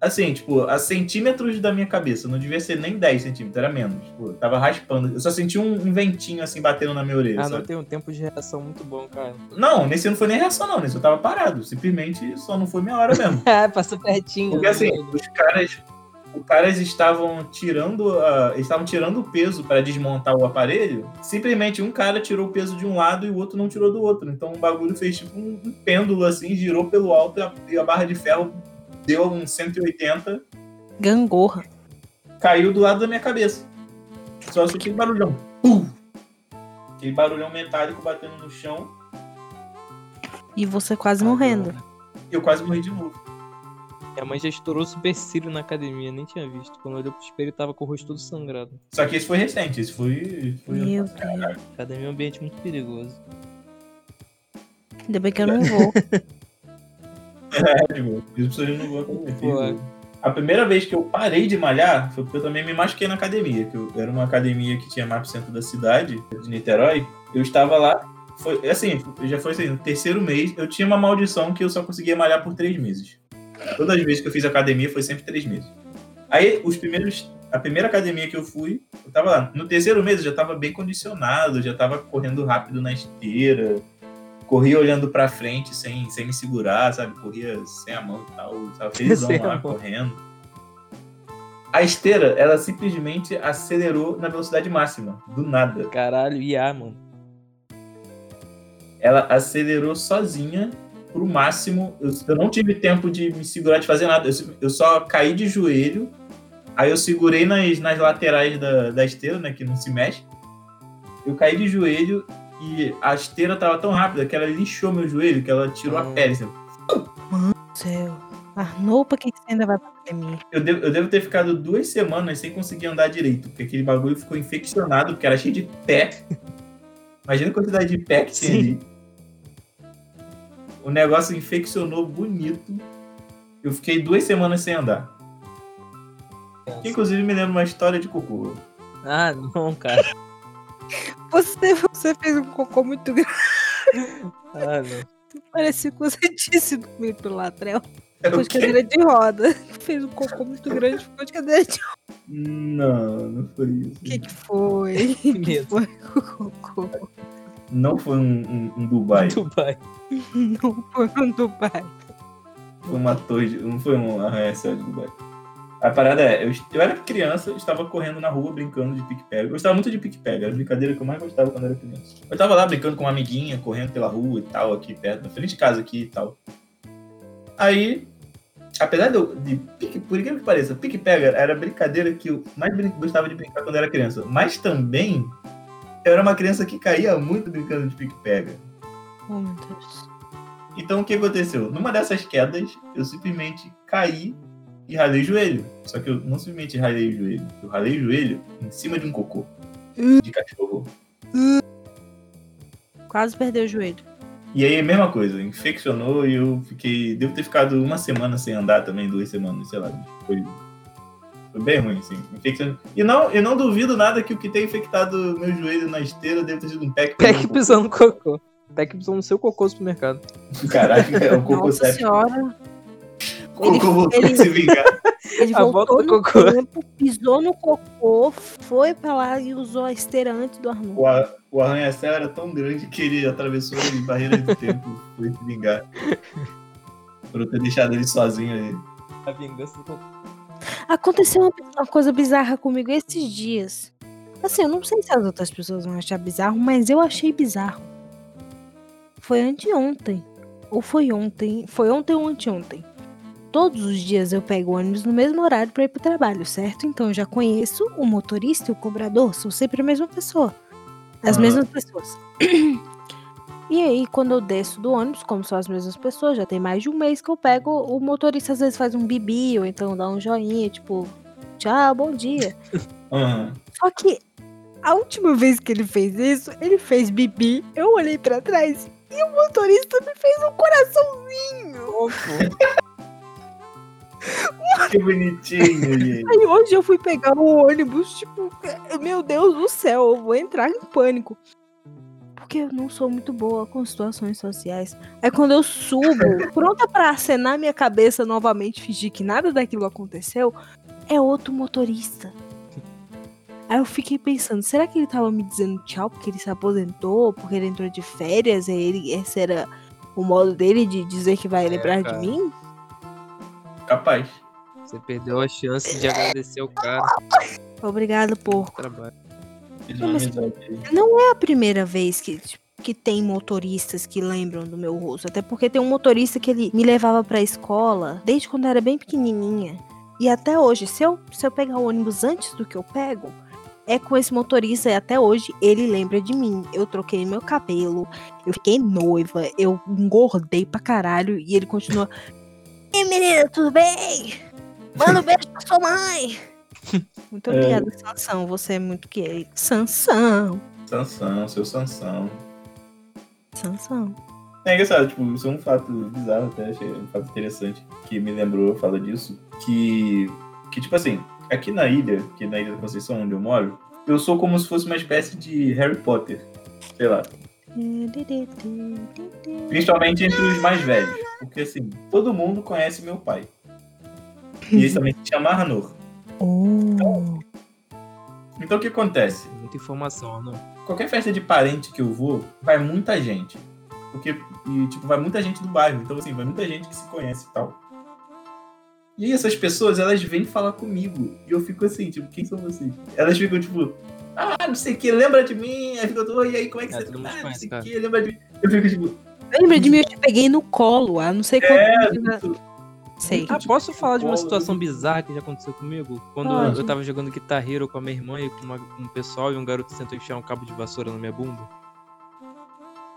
assim, tipo, a centímetros da minha cabeça. Não devia ser nem 10 centímetros, era menos. Tipo, tava raspando. Eu só senti um, um ventinho, assim, batendo na minha orelha, Ah, não tem um tempo de reação muito bom, cara. Não, nesse não foi nem reação, não. Nesse eu tava parado. Simplesmente só não foi minha hora mesmo. [laughs] É, passou pertinho. Porque assim, os caras, os caras estavam tirando, a- eles estavam tirando o peso para desmontar o aparelho. Simplesmente um cara tirou o peso de um lado e o outro não tirou do outro. Então o bagulho fez tipo um, um pêndulo assim, girou pelo alto e a, e a barra de ferro deu um 180, Gangorra. caiu do lado da minha cabeça. Só aquele barulhão. Pum! Aquele barulhão metálico batendo no chão. E você quase morrendo. Eu quase morri de novo. Minha mãe já estourou o supercílio na academia, nem tinha visto. Quando olhou pro espelho, tava com o rosto todo sangrado. Só que esse foi recente, esse foi. foi Meu Deus. Academia é um ambiente muito perigoso. Ainda bem que eu não vou. [laughs] É, tipo, as pessoas não vão. Pô, A primeira vez que eu parei de malhar foi porque eu também me machuquei na academia. Que eu, era uma academia que tinha mais pro centro da cidade, de Niterói. Eu estava lá, foi assim, já foi assim, no terceiro mês, eu tinha uma maldição que eu só conseguia malhar por três meses. Todas as vezes que eu fiz academia foi sempre três meses. Aí, os primeiros. A primeira academia que eu fui, eu tava lá. No terceiro mês eu já tava bem condicionado, já tava correndo rápido na esteira, corria olhando pra frente sem, sem me segurar, sabe? Corria sem a mão e tal, tava [laughs] felizão Sem a lá, correndo. A esteira, ela simplesmente acelerou na velocidade máxima, do nada. Caralho, IA, mano. Ela acelerou sozinha pro máximo. Eu, eu não tive tempo de me segurar, de fazer nada. Eu, eu só caí de joelho, aí eu segurei nas, nas laterais da, da esteira, né, que não se mexe. Eu caí de joelho e a esteira tava tão rápida que ela lixou meu joelho, que ela tirou a Hum. pele. assim. Céu. Arnou, pra que que você ainda vai pra academia? Eu devo, eu devo ter ficado duas semanas sem conseguir andar direito, porque aquele bagulho ficou infeccionado, porque era cheio de pé. Imagina a quantidade de pé que tinha Sim. ali. O negócio infeccionou bonito. Eu fiquei duas semanas sem andar. Que, inclusive me lembra uma história de cocô. Ah, não, cara. Você, você fez um cocô muito grande. Ah, não. Parecia que você tinha sido comido pelo latrel. Era Ficou de cadeira de roda. Fez um cocô muito grande, ficou de cadeira de roda. Não, não foi isso. O que, que foi? O que medo. foi o [laughs] cocô? Não foi um, um- um Dubai. [laughs] Dubai. Não foi um Dubai. Foi uma torre, de- não foi um arranha-céu de Dubai. A parada é, eu, eu era criança, eu estava correndo na rua brincando de pique-pega. Eu gostava muito de pique-pega, era a brincadeira que eu mais gostava quando era criança. Eu estava lá brincando com uma amiguinha, correndo pela rua e tal, aqui perto, na frente de casa aqui e tal. Aí, apesar de, eu- de pique, por incrível que pareça, pique-pega era a brincadeira que eu mais brin- gostava de brincar quando era criança. Mas também, eu era uma criança que caía muito brincando de pique-pega. Oh, meu Deus. Então o que aconteceu? Numa dessas quedas, eu simplesmente caí e ralei o joelho. Só que eu não simplesmente ralei o joelho, eu ralei o joelho em cima de um cocô de cachorro. Quase perdeu o joelho. E aí, mesma coisa, infeccionou e eu fiquei. Devo ter ficado uma semana sem andar também, duas semanas, sei lá. Foi, foi bem ruim, assim. Infeccionou. E não, eu não duvido nada que o que tenha infectado meu joelho na esteira deve ter sido um pack. Peck pisando no cocô. Peck pisando no seu cocô do supermercado. Caralho, é um cocô Nossa sério. senhora. O cocô voltou ele- a se vingar. Ele A volta voltou no cocô. tempo, pisou no cocô, foi pra lá e usou a esteira antes do Arnold. O, a- o arranha-céu era tão grande que ele atravessou as barreiras do tempo [laughs] foi se vingar. Por eu ter deixado ele sozinho aí. A vingança do cocô. Aconteceu uma, uma coisa bizarra comigo esses dias. Assim, eu não sei se as outras pessoas vão achar bizarro, mas eu achei bizarro. Foi anteontem. Ou foi ontem. Foi ontem ou anteontem. Todos os dias eu pego ônibus no mesmo horário para ir pro trabalho, certo? Então eu já conheço o motorista e o cobrador, são sempre a mesma pessoa. As Aham. mesmas pessoas. [clears throat] E aí, quando eu desço do ônibus, como são as mesmas pessoas, já tem mais de um mês que eu pego, o motorista às vezes faz um bibi, ou então dá um joinha, tipo, tchau, bom dia. [laughs] Aham. Só que a última vez que ele fez isso, ele fez bibi, eu olhei pra trás e o motorista me fez um coraçãozinho. Que bonitinho, gente. Aí hoje eu fui pegar o ônibus, tipo, meu Deus do céu, eu vou entrar em pânico. Porque eu não sou muito boa com situações sociais. Aí quando eu subo, [laughs] pronta pra acenar minha cabeça novamente, fingir que nada daquilo aconteceu, é outro motorista. Aí eu fiquei pensando, será que ele tava me dizendo tchau porque ele se aposentou, porque ele entrou de férias, e ele, esse era o modo dele de dizer que vai É, lembrar cara. de mim? Capaz. Você perdeu a chance de agradecer o cara Obrigado, porco. pelo trabalho. Fiz Não, uma amizade aí. Não é a primeira vez que, tipo, que tem motoristas que lembram do meu rosto. Até porque tem um motorista que ele me levava pra escola desde quando eu era bem pequenininha. E até hoje, se eu, se eu pegar o ônibus antes do que eu pego, é com esse motorista e até hoje ele lembra de mim. Eu troquei meu cabelo, eu fiquei noiva, eu engordei pra caralho e ele continua. Ei, menina, tudo bem? Manda um beijo pra sua mãe. Muito É. obrigada, Sansão. Você é muito querido. Sansão. Sansão, seu Sansão. Sansão. É engraçado, tipo, isso é um fato bizarro até, achei um fato interessante que me lembrou, fala disso, que, que tipo assim, aqui na ilha, que na Ilha da Conceição, onde eu moro, eu sou como se fosse uma espécie de Harry Potter, sei lá, principalmente entre os mais velhos, porque assim, todo mundo conhece meu pai, e ele também se chama Arnor. Oh. Então o que acontece? Muita informação, não. Qualquer festa de parente que eu vou, vai muita gente. Porque, e, tipo, vai muita gente do bairro. Então, assim, vai muita gente que se conhece e tal. E aí, essas pessoas, elas vêm falar comigo. E eu fico assim, tipo, quem são vocês? Elas ficam, tipo, ah, não sei o que, lembra de mim? Aí fica, "Oi, e aí, como é que É, você tá? Ah, não sei o que, lembra de mim? Eu fico, tipo, Lembra de mim? Eu te peguei no colo há não sei quanto é, tempo. Sei. Ah, posso falar de uma Pode. situação bizarra que já aconteceu comigo? Quando Pode. eu tava jogando Guitar Hero com a minha irmã e com, uma- com um pessoal e um garoto tentou enfiar um cabo de vassoura na minha bunda.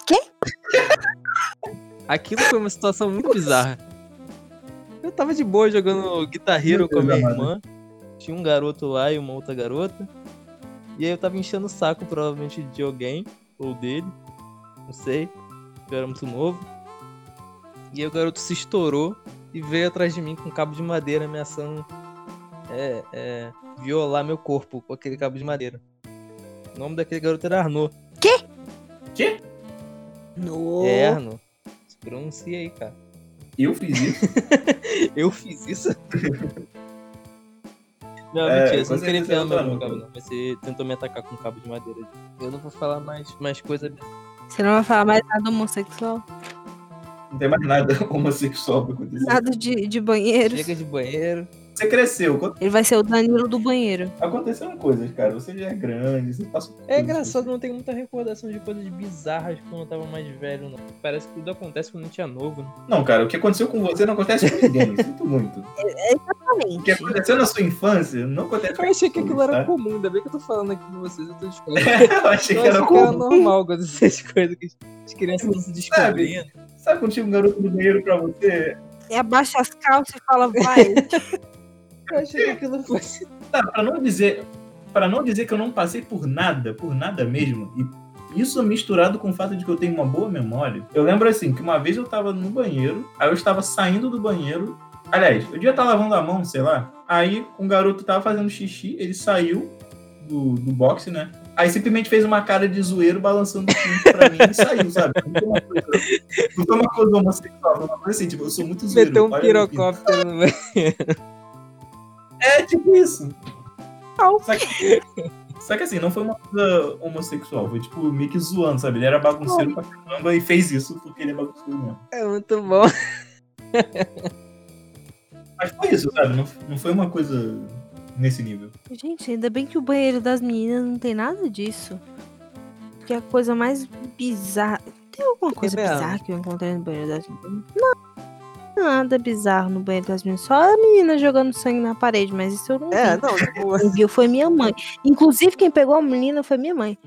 Quê? Aquilo foi uma situação muito bizarra. Eu tava de boa jogando Guitar Hero com a minha irmã. Tinha um garoto lá e uma outra garota. E aí eu tava enchendo o saco, provavelmente, de alguém, ou dele. Não sei. Eu era muito novo. E aí o garoto se estourou e veio atrás de mim com um cabo de madeira ameaçando é, é, violar meu corpo com aquele cabo de madeira. O nome daquele garoto era Arnaud. Quê? No. É Arnaud. Se pronuncia aí, cara. Eu fiz isso. [laughs] Eu fiz isso? Não, É, mentira, você não queria enfiar meu não, cabo, não. Mas você tentou me atacar com um cabo de madeira. Eu não vou falar mais, mais coisa. Você não vai falar mais nada homossexual? Não tem mais nada [laughs] homossexual pra acontecer. Nada de, de banheiro. Chega de banheiro. Você cresceu. Ele vai ser o Danilo do banheiro. Aconteceram coisas, cara. Você já é grande, você passou É engraçado, não tenho muita recordação de coisas bizarras quando eu tava mais velho, não. Parece que tudo acontece quando a gente é novo, né? Não, cara, o que aconteceu com você não acontece com ninguém. Sinto muito. [laughs] O que Exatamente. aconteceu na sua infância não acontece com Eu achei que aquilo era tá? comum, ainda bem que eu tô falando aqui com vocês, eu tô [laughs] descobrindo. Eu achei Eu que era que era comum. normal quando essas coisas que as crianças estão se descobrindo. Sabe quando tinha um garoto no banheiro pra você? E abaixa as calças e fala, vai. [laughs] Eu achei que aquilo fosse. Tá, pra não dizer. Pra não dizer que eu não passei por nada, por nada mesmo, e isso misturado com o fato de que eu tenho uma boa memória. Eu lembro assim, que uma vez eu tava no banheiro, aí eu estava saindo do banheiro. Aliás, eu devia estar lavando a mão, sei lá. Aí um garoto tava fazendo xixi, ele saiu do, do boxe, né? Aí simplesmente fez uma cara de zoeiro balançando o pinto pra mim e saiu, sabe? Não foi uma coisa, não foi uma coisa homossexual, foi uma coisa assim, tipo, eu sou muito zoeiro. Meteu um pirocóptero no. É, tipo isso. Só que, só que assim, não foi uma coisa homossexual, foi tipo meio que zoando, sabe? Ele era bagunceiro pra caramba e fez isso porque ele é bagunceiro mesmo. É muito bom. Mas foi isso, sabe? Não, não foi uma coisa nesse nível. Gente, ainda bem que o banheiro das meninas não tem nada disso. Que é a coisa mais bizarra. Tem alguma coisa mesmo? bizarra que eu encontrei no banheiro das meninas? Não. Nada bizarro no banheiro das meninas. Só a menina jogando sangue na parede, mas isso eu não É, vi. não, tipo, Quem viu foi minha mãe. Inclusive, quem pegou a menina foi minha mãe.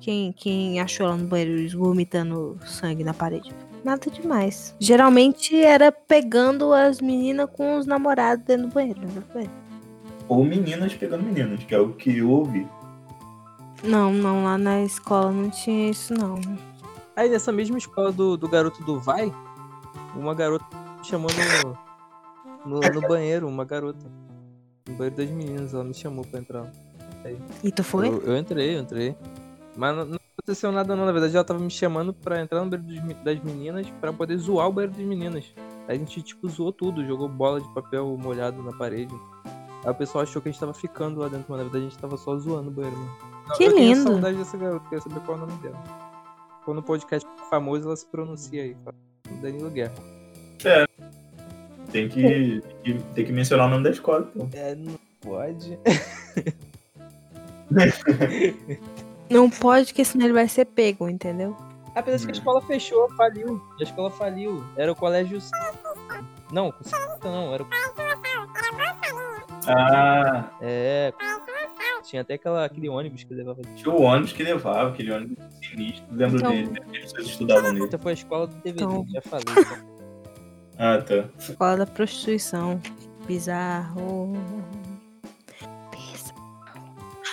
Quem, quem achou ela no banheiro vomitando sangue na parede. Nada demais. Geralmente era pegando as meninas com os namorados dentro do banheiro. dentro do banheiro. Ou meninas pegando meninas, que é o que eu ouvi. Não, não, lá na escola não tinha isso, não. Aí nessa mesma escola do, do garoto do Vai, uma garota me chamou no, no, no banheiro, uma garota. No banheiro das meninas, ela me chamou pra entrar. E tu foi? Eu, eu entrei, eu entrei. Mas não, não aconteceu nada não, na verdade ela tava me chamando pra entrar no banheiro das meninas pra poder zoar o banheiro das meninas. Aí a gente tipo zoou tudo, jogou bola de papel molhado na parede. Aí o pessoal achou que a gente tava ficando lá dentro, mas na verdade a gente tava só zoando o banheiro. Não, Que eu tenho lindo. saudade dessa garota, quero saber qual é o nome dela. Quando o podcast famoso ela se pronuncia aí, fala. Danilo Guerra. Tem que, tem que, tem que mencionar o nome da escola, então. É, não pode. [laughs] Não pode, porque senão ele vai ser pego, entendeu? Apesar de que a escola fechou, faliu. A escola faliu. Era o colégio. Não, não. Era o Ah, É. Tinha até aquela, aquele ônibus que levava. tinha o ônibus que levava, aquele ônibus sinistro. Lembro Então- dele, né? As pessoas estudavam nele. Essa foi a escola do DVD, Então. já falei. Ah, tá. Escola da prostituição. Bizarro. Bizarro.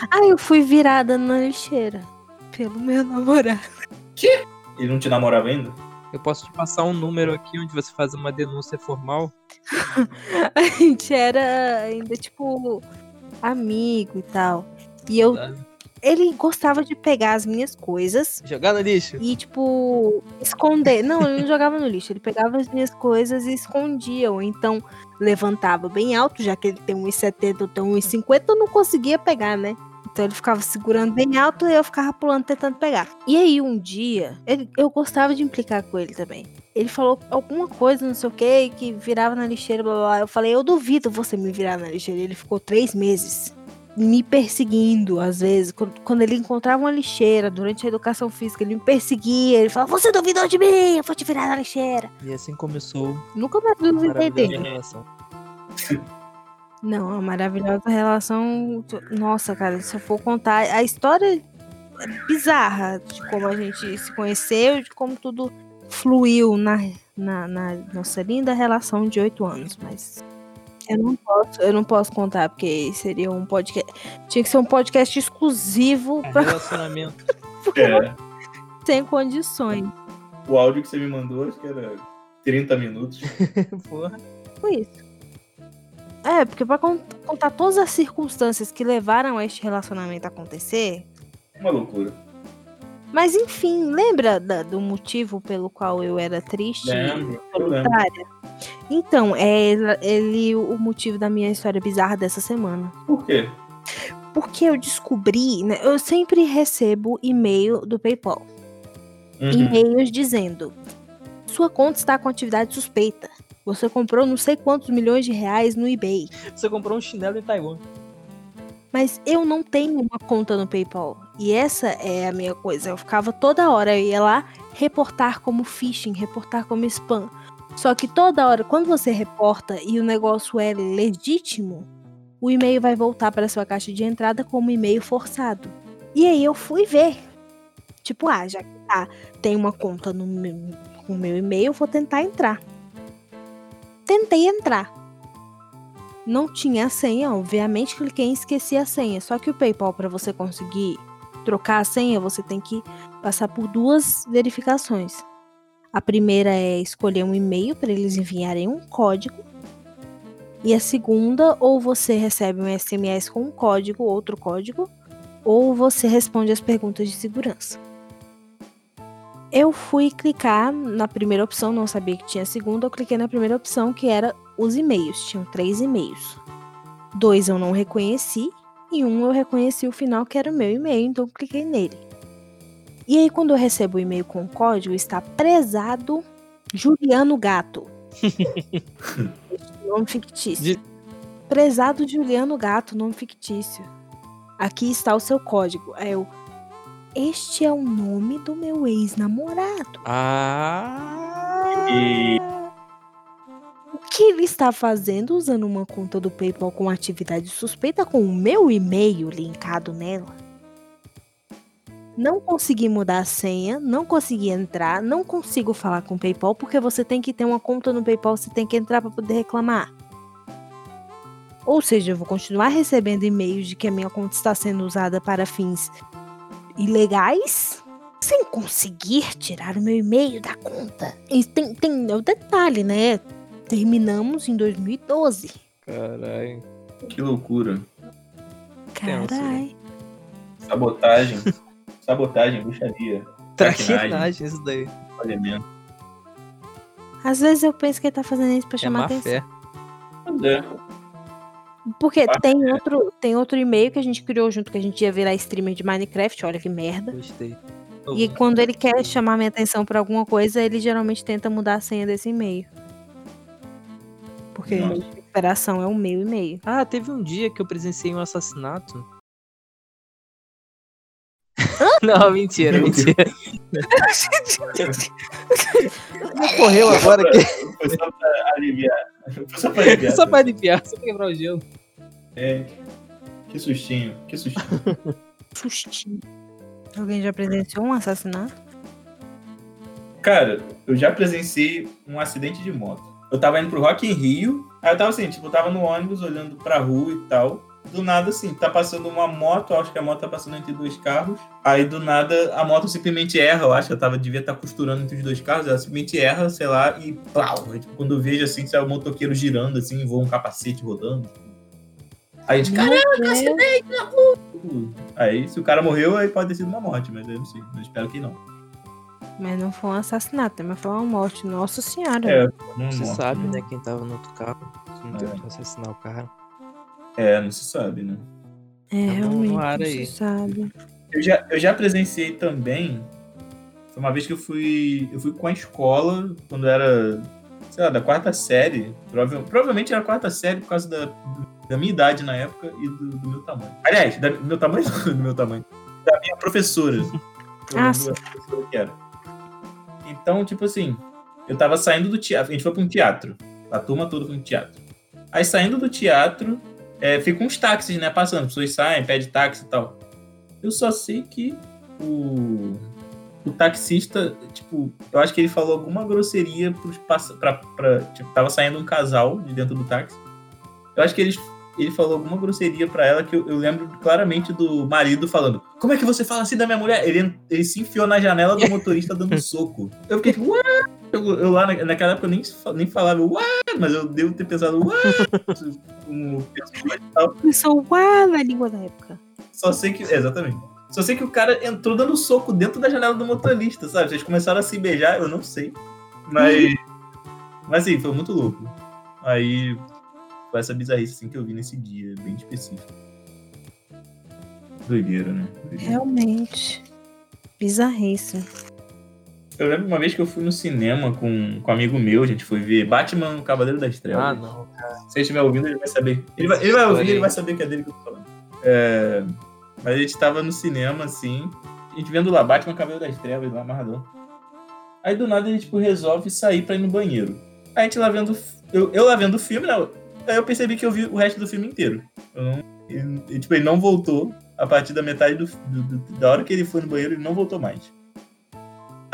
Ah, eu fui virada na lixeira. Pelo meu namorado. Ele não te namorava ainda? Eu posso te passar um número aqui onde você faz uma denúncia formal. [laughs] A gente era ainda, tipo, amigo e tal. E eu. Tá. Ele gostava de pegar as minhas coisas Jogar no lixo. e, tipo, esconder. Não, ele não jogava no lixo. Ele pegava as minhas coisas e escondia. Ou então levantava bem alto, já que ele tem 1,70, eu tenho 1,50, eu não conseguia pegar, né? Então ele ficava segurando bem alto e eu ficava pulando tentando pegar. E aí um dia, ele- eu gostava de implicar com ele também. Ele falou alguma coisa, não sei o que, que virava na lixeira, blá blá blá. Eu falei, eu duvido você me virar na lixeira. Ele ficou três meses me perseguindo, às vezes. Quando, quando ele encontrava uma lixeira durante a educação física, ele me perseguia. Ele falava, você duvidou de mim, eu vou te virar na lixeira. E assim começou Nunca mais duvidei dele. [laughs] Não, a maravilhosa relação. Nossa, cara, se eu for contar a história é bizarra de como a gente se conheceu, de como tudo fluiu na, na, na nossa linda relação de oito anos, mas eu não posso, eu não posso contar, porque seria um podcast. Tinha que ser um podcast exclusivo pra relacionamento. [laughs] É. sem condições. O áudio que você me mandou, acho que era 30 minutos. [laughs] Porra. Foi isso. É, porque pra con- contar todas as circunstâncias que levaram a este relacionamento a acontecer, uma loucura. Mas enfim, lembra da- do motivo pelo qual eu era triste Lembro, e solitária? Então, é ele, ele o motivo da minha história bizarra dessa semana. Por quê? Porque eu descobri, né? Eu sempre recebo e-mail do PayPal. Uhum. E-mails dizendo: sua conta está com atividade suspeita. Você comprou não sei quantos milhões de reais no eBay. Você comprou um chinelo em Taiwan. Mas eu não tenho uma conta no PayPal. E essa é a minha coisa. Eu ficava toda hora, eu ia lá reportar como phishing, reportar como spam. Só que toda hora, quando você reporta e o negócio é legítimo, o e-mail vai voltar para sua caixa de entrada como e-mail forçado. E aí eu fui ver. Tipo, ah, já que tá, tem uma conta no meu, com o meu e-mail, vou tentar entrar. Tentei entrar. Não tinha a senha, obviamente cliquei em esqueci a senha. Só que o PayPal, para você conseguir trocar a senha, você tem que passar por duas verificações. A primeira é escolher um e-mail para eles enviarem um código. E a segunda, ou você recebe um SMS com um código, outro código, ou você responde as perguntas de segurança. Eu fui clicar na primeira opção, não sabia que tinha a segunda, eu cliquei na primeira opção que era os e-mails. Tinham três e-mails. Dois eu não reconheci e um eu reconheci o final que era o meu e-mail, então eu cliquei nele. E aí quando eu recebo o e-mail com o código, está prezado Juliano Gato. [laughs] nome fictício. De- Prezado Juliano Gato, nome fictício. Aqui está o seu código. Aí eu. Este é o nome do meu ex-namorado. Ah. E O que ele está fazendo usando uma conta do PayPal com atividade suspeita com o meu e-mail linkado nela? Não consegui mudar a senha, não consegui entrar, não consigo falar com o PayPal porque você tem que ter uma conta no PayPal, você tem que entrar para poder reclamar. Ou seja, eu vou continuar recebendo e-mails de que a minha conta está sendo usada para fins ilegais sem conseguir tirar o meu e-mail da conta. E tem, tem o detalhe, né? Terminamos em 2012. Caralho. que loucura. Carai. Sabotagem. [laughs] Sabotagem, bruxaria. Traquinagem. Isso daí. Falhamento. Às vezes eu penso que ele tá fazendo isso pra É chamar má atenção. fé. É. Porque Má tem outro, tem outro e-mail que a gente criou junto que a gente ia virar streamer de Minecraft, olha que merda. Gostei. E quando ele quer chamar minha atenção pra alguma coisa, ele geralmente tenta mudar a senha desse e-mail. Porque Nossa. a operação é o meu e-mail. Ah, teve um dia que eu presenciei um assassinato. [laughs] Não, mentira, Meu mentira. Ocorreu agora que. Foi só pra aliviar. Foi só pra aliviar. Só pra aliviar, só pra quebrar o gelo. É. Que sustinho, que sustinho. [laughs] Sustinho. Alguém já presenciou um assassinato? Cara, eu já presenciei um acidente de moto. Eu tava indo pro Rock in Rio, aí eu tava assim, tipo, eu tava no ônibus olhando pra rua e tal. Do nada, assim, tá passando uma moto, eu acho que a moto tá passando entre dois carros. Aí do nada a moto simplesmente erra, eu acho que eu tava, devia estar costurando entre os dois carros, ela simplesmente erra, sei lá, e plau. Aí, tipo, quando eu vejo assim, sai o motoqueiro girando, assim, voa um capacete rodando. Aí a gente, caraca, acidente na rua! Aí se o cara morreu, aí pode ter sido uma morte, mas eu não sei, eu espero que não. Mas não foi um assassinato, mas foi uma morte. Nossa senhora. É, não Você morte, sabe, não. né, quem tava no outro carro. Não É. que assassinar o cara. É, não se sabe, né? É, Tá realmente, não aí. se sabe. Eu já, eu já presenciei também. Foi uma vez que eu fui. Eu fui com a escola, quando era, sei lá, da quarta série. Prova- provavelmente era a quarta série por causa da, da minha idade na época e do, do meu tamanho. Aliás, da- do meu tamanho [laughs] do meu tamanho. Da minha professora. [laughs] Eu Ah, professora que era. Então, tipo assim, eu tava saindo do teatro. A gente foi pra um teatro. A turma toda foi um teatro. Aí saindo do teatro, é, fica uns táxis, né? Passando. As pessoas saem, pedem táxi e tal. Eu só sei que o, o taxista, tipo, eu acho que ele falou alguma grosseria pros pra, pra, Tipo, tava saindo um casal de dentro do táxi. Eu acho que ele, ele falou alguma grosseria pra ela que eu, eu lembro claramente do marido falando: Como é que você fala assim da minha mulher? Ele, ele se enfiou na janela do motorista dando soco. Eu fiquei tipo? Eu, eu lá na- naquela época eu nem, nem falava ué, mas eu devo ter pensado ué. Como pessoa e tal. Eu sou uau na língua da época. Só sei que. Exatamente. Só sei que o cara entrou dando soco dentro da janela do motorista, sabe? Vocês começaram a se beijar, eu não sei. Mas. Mas assim, foi muito louco. Aí. Foi essa bizarrice assim, que eu vi nesse dia, bem específico. Doideira, né? Doideira. Realmente. Bizarríssimo. Eu lembro uma vez que eu fui no cinema com, com um amigo meu, a gente foi ver Batman o Cavaleiro das Trevas. Ah, não. Se ele estiver ouvindo, ele vai saber. Ele vai, ele vai ouvir, ele vai saber que é dele que eu tô falando. É, mas a gente tava no cinema, assim, a gente vendo lá Batman Cabelo das Trevas, lá amarradão. Aí do nada a gente tipo, resolve sair pra ir no banheiro. Aí a gente lá vendo. Eu, eu lá vendo o filme, né? Aí eu percebi que eu vi o resto do filme inteiro. Eu não, ele, tipo, ele não voltou a partir da metade do, do- do- da hora que ele foi no banheiro, ele não voltou mais.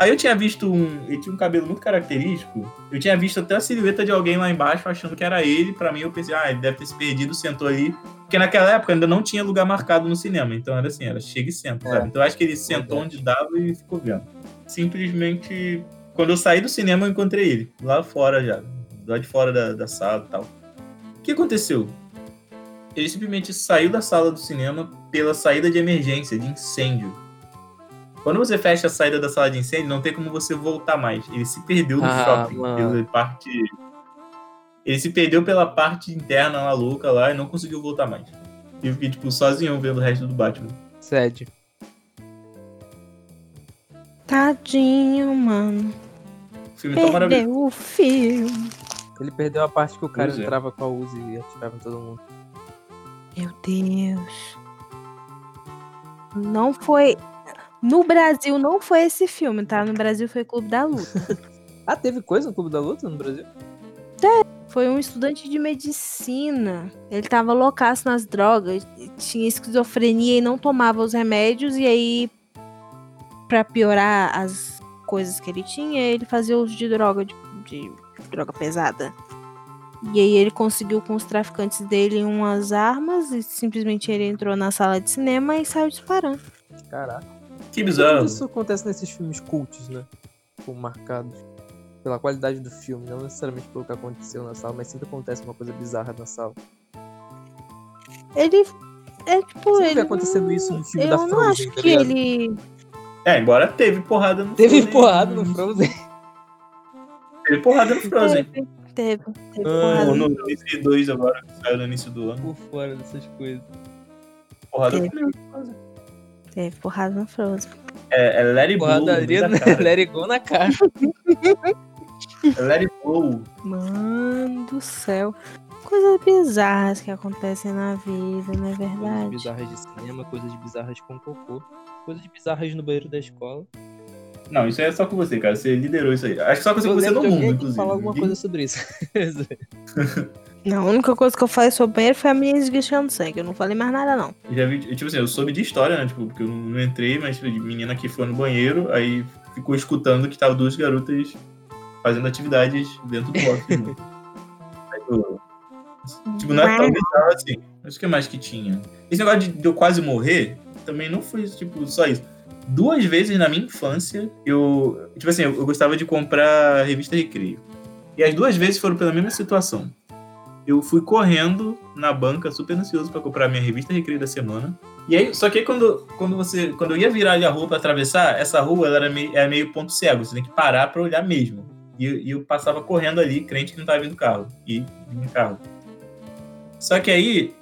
Aí eu tinha visto um. Ele tinha um cabelo muito característico. Eu tinha visto até a silhueta de alguém lá embaixo achando que era ele. Pra mim, eu pensei, ah, ele deve ter se perdido, sentou ali. Porque naquela época ainda não tinha lugar marcado no cinema. Então era assim, era chega e senta, É. sabe? Então eu acho que ele sentou onde dava e ficou vendo. Simplesmente, quando eu saí do cinema, eu encontrei ele. Lá fora já. Lá de fora da, da sala e tal. O que aconteceu? Ele simplesmente saiu da sala do cinema pela saída de emergência, de incêndio. Quando você fecha a saída da sala de incêndio, não tem como você voltar mais. Ele se perdeu no Ah, shopping. mano. Pela parte. Ele se perdeu pela parte interna lá, louca lá, e não conseguiu voltar mais. E eu fiquei, tipo, sozinho vendo o resto do Batman. Sede. Tadinho, mano. O filme tá maravilhoso. Perdeu o filme. Ele perdeu a parte que o cara Pois é. entrava com a Uzi e atirava em todo mundo. Meu Deus. Não foi. No Brasil não foi esse filme, tá? No Brasil foi Clube da Luta. [laughs] Ah, teve coisa no Clube da Luta no Brasil? Foi um estudante de medicina. Ele tava loucaço nas drogas, tinha esquizofrenia e não tomava os remédios. E aí, pra piorar as coisas que ele tinha, ele fazia uso de droga, de, de droga pesada. E aí ele conseguiu com os traficantes dele umas armas e simplesmente ele entrou na sala de cinema e saiu disparando. Caraca. Que bizarro. isso acontece nesses filmes cultos, né? Tipo, marcados pela qualidade do filme, não necessariamente pelo que aconteceu na sala, mas sempre acontece uma coisa bizarra na sala. Ele. É tipo, Sempre ele. acontecendo isso no filme eu da não Frozen, acho tá que ele. É, embora teve porrada no Teve Frozen. porrada no Frozen. Teve porrada no Frozen. Teve, teve, teve Ah, porrada. No Frozen 2 agora, que saiu no início do ano. Por fora dessas coisas. Porrada Teve. no Frozen. Teve porrada no Frozen. É, é It Blow. [laughs] It Go na cara. É It Blow. Mano do céu. Coisas bizarras que acontecem na vida, não é Coisas verdade? bizarras de cinema, coisas bizarras com cocô. Coisas bizarras no banheiro da escola. Não, isso é só com você, cara. Você liderou isso aí. Acho que só com você no de mundo, inclusive. falar alguma coisa sobre isso. [laughs] Não, a única coisa que eu falei sobre banheiro foi a minha esguichando sangue. Eu não falei mais nada, não. Já vi, tipo assim, eu soube de história, né? Tipo, porque eu não entrei, mas tipo, de menina que foi no banheiro, aí ficou escutando que tava duas garotas fazendo atividades dentro do [laughs] box. né? Aí eu- tipo, não é tão bizarro assim. Mas o que mais que tinha? Esse negócio de, de eu quase morrer também não foi, tipo, só isso. Duas vezes na minha infância, eu. Tipo assim, eu, eu gostava de comprar revista Recreio. E as duas vezes foram pela mesma situação. Eu fui correndo na banca, super ansioso pra comprar minha revista Recreio da semana. E aí, só que aí quando, quando você. Quando eu ia virar ali a rua pra atravessar, essa rua ela era meio, era meio ponto cego. Você tem que parar pra olhar mesmo. E, e eu passava correndo ali, crente que não tava vindo carro. E vinha carro. Só que aí,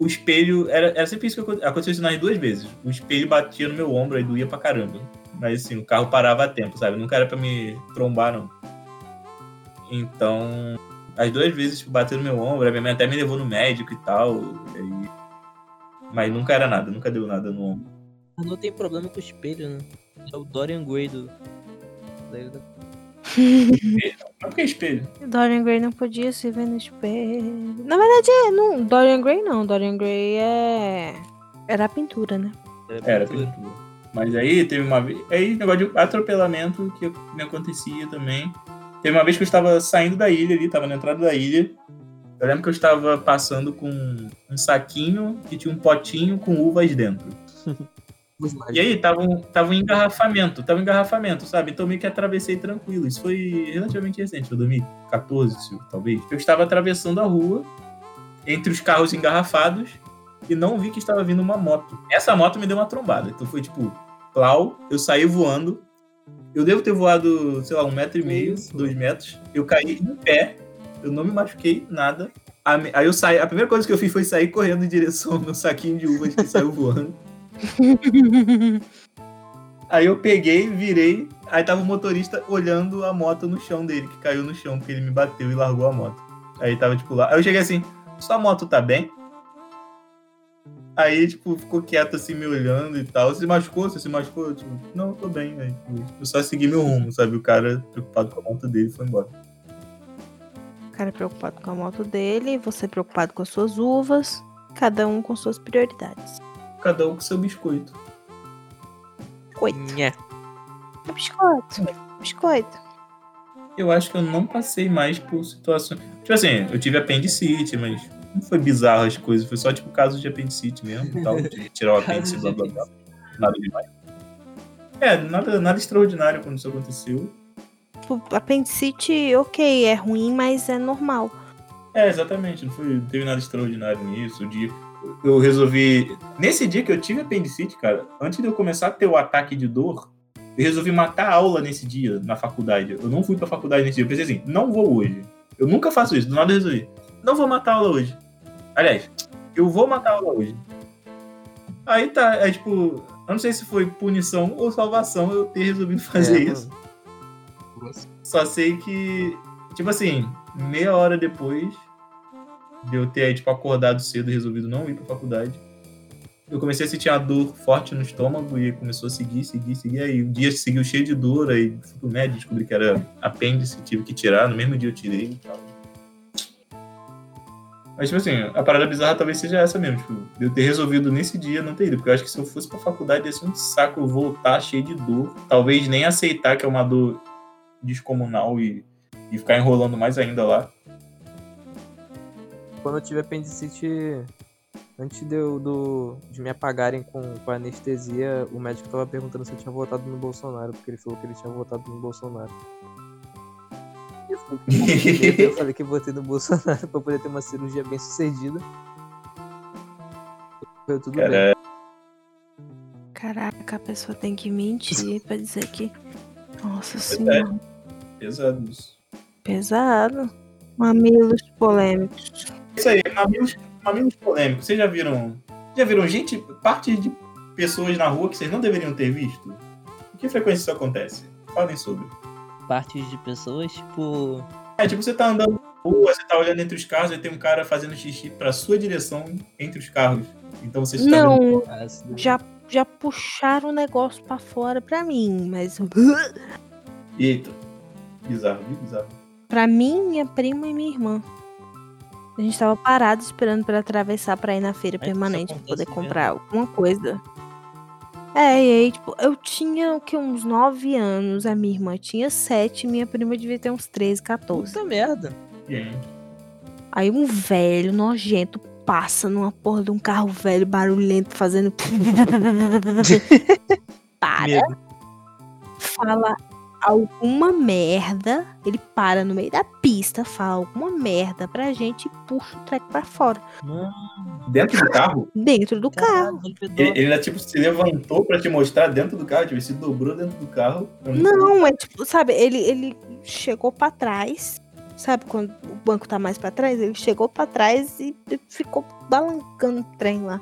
o espelho. Era, era sempre isso que aconte- aconteceu isso nas duas vezes. O espelho batia no meu ombro e doía pra caramba. Mas assim, o carro parava a tempo, sabe? Nunca era pra me trombar, não. Então, as duas vezes tipo, bateu no meu ombro, a minha mãe até me levou no médico e tal. e Mas nunca era nada, nunca deu nada no ombro. Não tem problema com o espelho, né? É o Dorian Gray do. Por que espelho? Dorian Gray não podia se ver no espelho. Na verdade, é, não, Dorian Gray não. Dorian Gray é. Era a pintura, né? Era pintura. pintura. Mas aí teve uma vez. Aí negócio de atropelamento que me acontecia também. Teve uma vez que eu estava saindo da ilha ali, estava na entrada da ilha. Eu lembro que eu estava passando com um saquinho que tinha um potinho com uvas dentro. [laughs] E aí tava um, tava um engarrafamento, tava um engarrafamento, sabe? Então meio que atravessei tranquilo. Isso foi relativamente recente, foi 2014, talvez. Eu estava atravessando a rua entre os carros engarrafados e não vi que estava vindo uma moto. Essa moto me deu uma trombada. Então foi tipo, plau, eu saí voando. Eu devo ter voado, sei lá, um metro e meio, isso? dois metros. Eu caí em pé, eu não me machuquei, nada. Aí eu saí, a primeira coisa que eu fiz foi sair correndo em direção ao meu saquinho de uvas que saiu voando. [laughs] Aí eu peguei, virei, aí tava o motorista olhando a moto no chão dele, que caiu no chão, porque ele me bateu e largou a moto. Aí tava, tipo, lá. Aí eu cheguei assim, sua moto tá bem? Aí, tipo, ficou quieto assim, me olhando e tal. Você se machucou? Você se machucou? Eu, tipo, não, tô bem. Tipo, eu só segui meu rumo, sabe? O cara, preocupado com a moto dele, foi embora. O cara é preocupado com a moto dele, você preocupado com as suas uvas, cada um com suas prioridades. Cada um com seu biscoito. Coito. Nhé. Biscoito. Biscoito. Eu acho que eu não passei mais por situações. Tipo assim, eu tive apendicite, mas não foi bizarro as coisas, foi só tipo caso de apendicite mesmo e tal, de [laughs] tirar o apêndice, blá blá blá. Nada demais. É, nada, nada extraordinário quando isso aconteceu. Apendicite, ok, é ruim, mas é normal. É, exatamente, não, foi, não teve nada extraordinário nisso. O dia, eu resolvi. Nesse dia que eu tive apendicite, cara, antes de eu começar a ter o ataque de dor, eu resolvi matar a aula nesse dia, na faculdade. Eu não fui pra faculdade nesse dia. Eu pensei assim, não vou hoje. Eu nunca faço isso, do nada eu resolvi. Não vou matar a aula hoje. Aliás, eu vou matar a aula hoje. Aí tá, é tipo, eu não sei se foi punição ou salvação eu ter resolvido fazer É, isso. Só sei que, tipo assim, meia hora depois de eu ter, tipo, acordado cedo e resolvido não ir pra faculdade, eu comecei a sentir uma dor forte no estômago e começou a seguir, seguir, seguir. Aí o dia seguiu cheio de dor, aí fui pro médico, descobri que era apêndice, tive que tirar, no mesmo dia eu tirei e tal. Mas, tipo assim, a parada bizarra talvez seja essa mesmo, tipo, de eu ter resolvido nesse dia não ter ido, porque eu acho que se eu fosse pra faculdade ia ser um saco eu voltar cheio de dor, talvez nem aceitar que é uma dor descomunal e, e ficar enrolando mais ainda lá. Quando eu tive apendicite, antes de, eu, do, de me apagarem com, com anestesia, o médico tava perguntando se eu tinha votado no Bolsonaro, porque ele falou que ele tinha votado no Bolsonaro. Eu falei que- [laughs] eu falei que votei no Bolsonaro pra poder ter uma cirurgia bem sucedida. Foi tudo bem. Cara, Caraca, a pessoa tem que mentir pra dizer que. Nossa é. senhora, pesado isso. pesado. Mamilos polêmicos. Isso aí, mamilos, mamilos polêmicos. Vocês já viram. Já viram gente, parte de pessoas na rua que vocês não deveriam ter visto? Com que frequência isso acontece? Falem sobre. Partes de pessoas, tipo. É, tipo, você tá andando na rua, você tá olhando entre os carros e tem um cara fazendo xixi pra sua direção entre os carros. Então você está vendo. Não, ah, se- já, já puxaram o negócio pra fora pra mim, mas. [laughs] Eita. Bizarro, bizarro. Pra mim, minha prima e minha irmã. A gente tava parado esperando pra atravessar pra ir na feira Mas permanente pra poder mesmo? comprar alguma coisa. É, e aí, tipo, eu tinha o que, uns 9 anos, a minha irmã tinha 7, minha prima devia ter uns 13, 14. Puta merda. Gente. Aí um velho nojento passa numa porra de um carro velho barulhento fazendo. [laughs] Para, Medo. fala alguma merda. Ele para no meio da pista, fala alguma merda pra gente e puxa o treco pra fora. Mano, Dentro do carro? Dentro do carro. ele. Ele, tipo, se levantou pra te mostrar dentro do carro, tipo, ele se dobrou dentro do carro. Não, é tipo, sabe, ele, ele chegou pra trás. Sabe quando o banco tá mais pra trás? Ele chegou pra trás e ficou balancando o trem lá.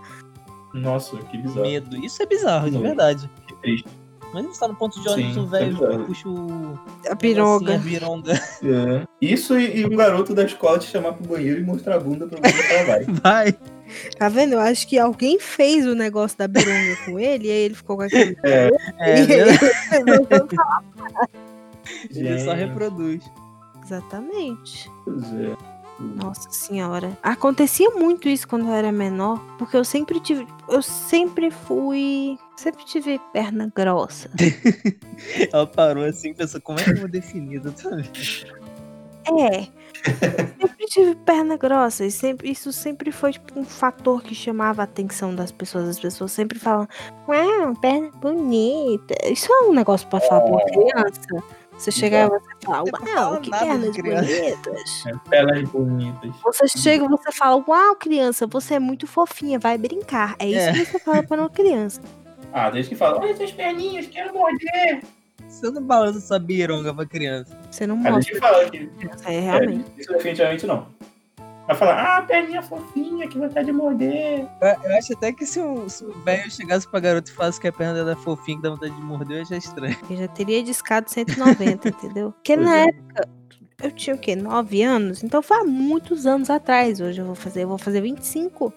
Nossa, que bizarro. Medo. Isso é bizarro, de verdade. Que triste. Mas ele está no ponto de Sim, ônibus, o isso é velho bizarro. puxa o. A piroga. assim, a vironga. É. Isso e, e um garoto da escola te chamar pro banheiro e mostrar a bunda pra você falar [laughs] vai. Vai. Tá vendo? Eu acho que alguém fez o negócio da bironga com ele e aí ele ficou com aquele. [laughs] É, É, [laughs] E né? Ele só reproduz. Exatamente. pois é. Nossa senhora. Acontecia muito isso quando eu era menor, porque eu sempre tive. Eu sempre fui. Sempre tive perna grossa. [laughs] Ela parou assim, pensou, como é que eu vou definir exatamente? É. Eu sempre tive perna grossa. E sempre, isso sempre foi tipo, um fator que chamava a atenção das pessoas. As pessoas sempre falam, uau, perna bonita. Isso é um negócio pra falar pra uma criança. Você chegar e você fala, uau, fala que pernas criança." bonitas. É, Pernas bonitas. Você chega e você fala, uau, criança, você é muito fofinha, vai brincar. É isso É. que você fala para uma criança. Ah, desde que fala, olha essas perninhas, quero morder. Você não balança sua bironga pra criança. Você não mostra falar que é realmente. É, isso definitivamente não. Vai falar, ah, perninha fofinha, que vontade de morder. Eu, eu acho até que se o, se o velho chegasse pra garota e falasse que a perna dela é fofinha, que dá vontade de morder, eu achar estranho. Eu já teria discado 190, [laughs] entendeu? Porque Pois na é. época eu tinha o quê? 9 anos? Então foi há muitos anos atrás. Hoje eu vou fazer, eu vou fazer 25.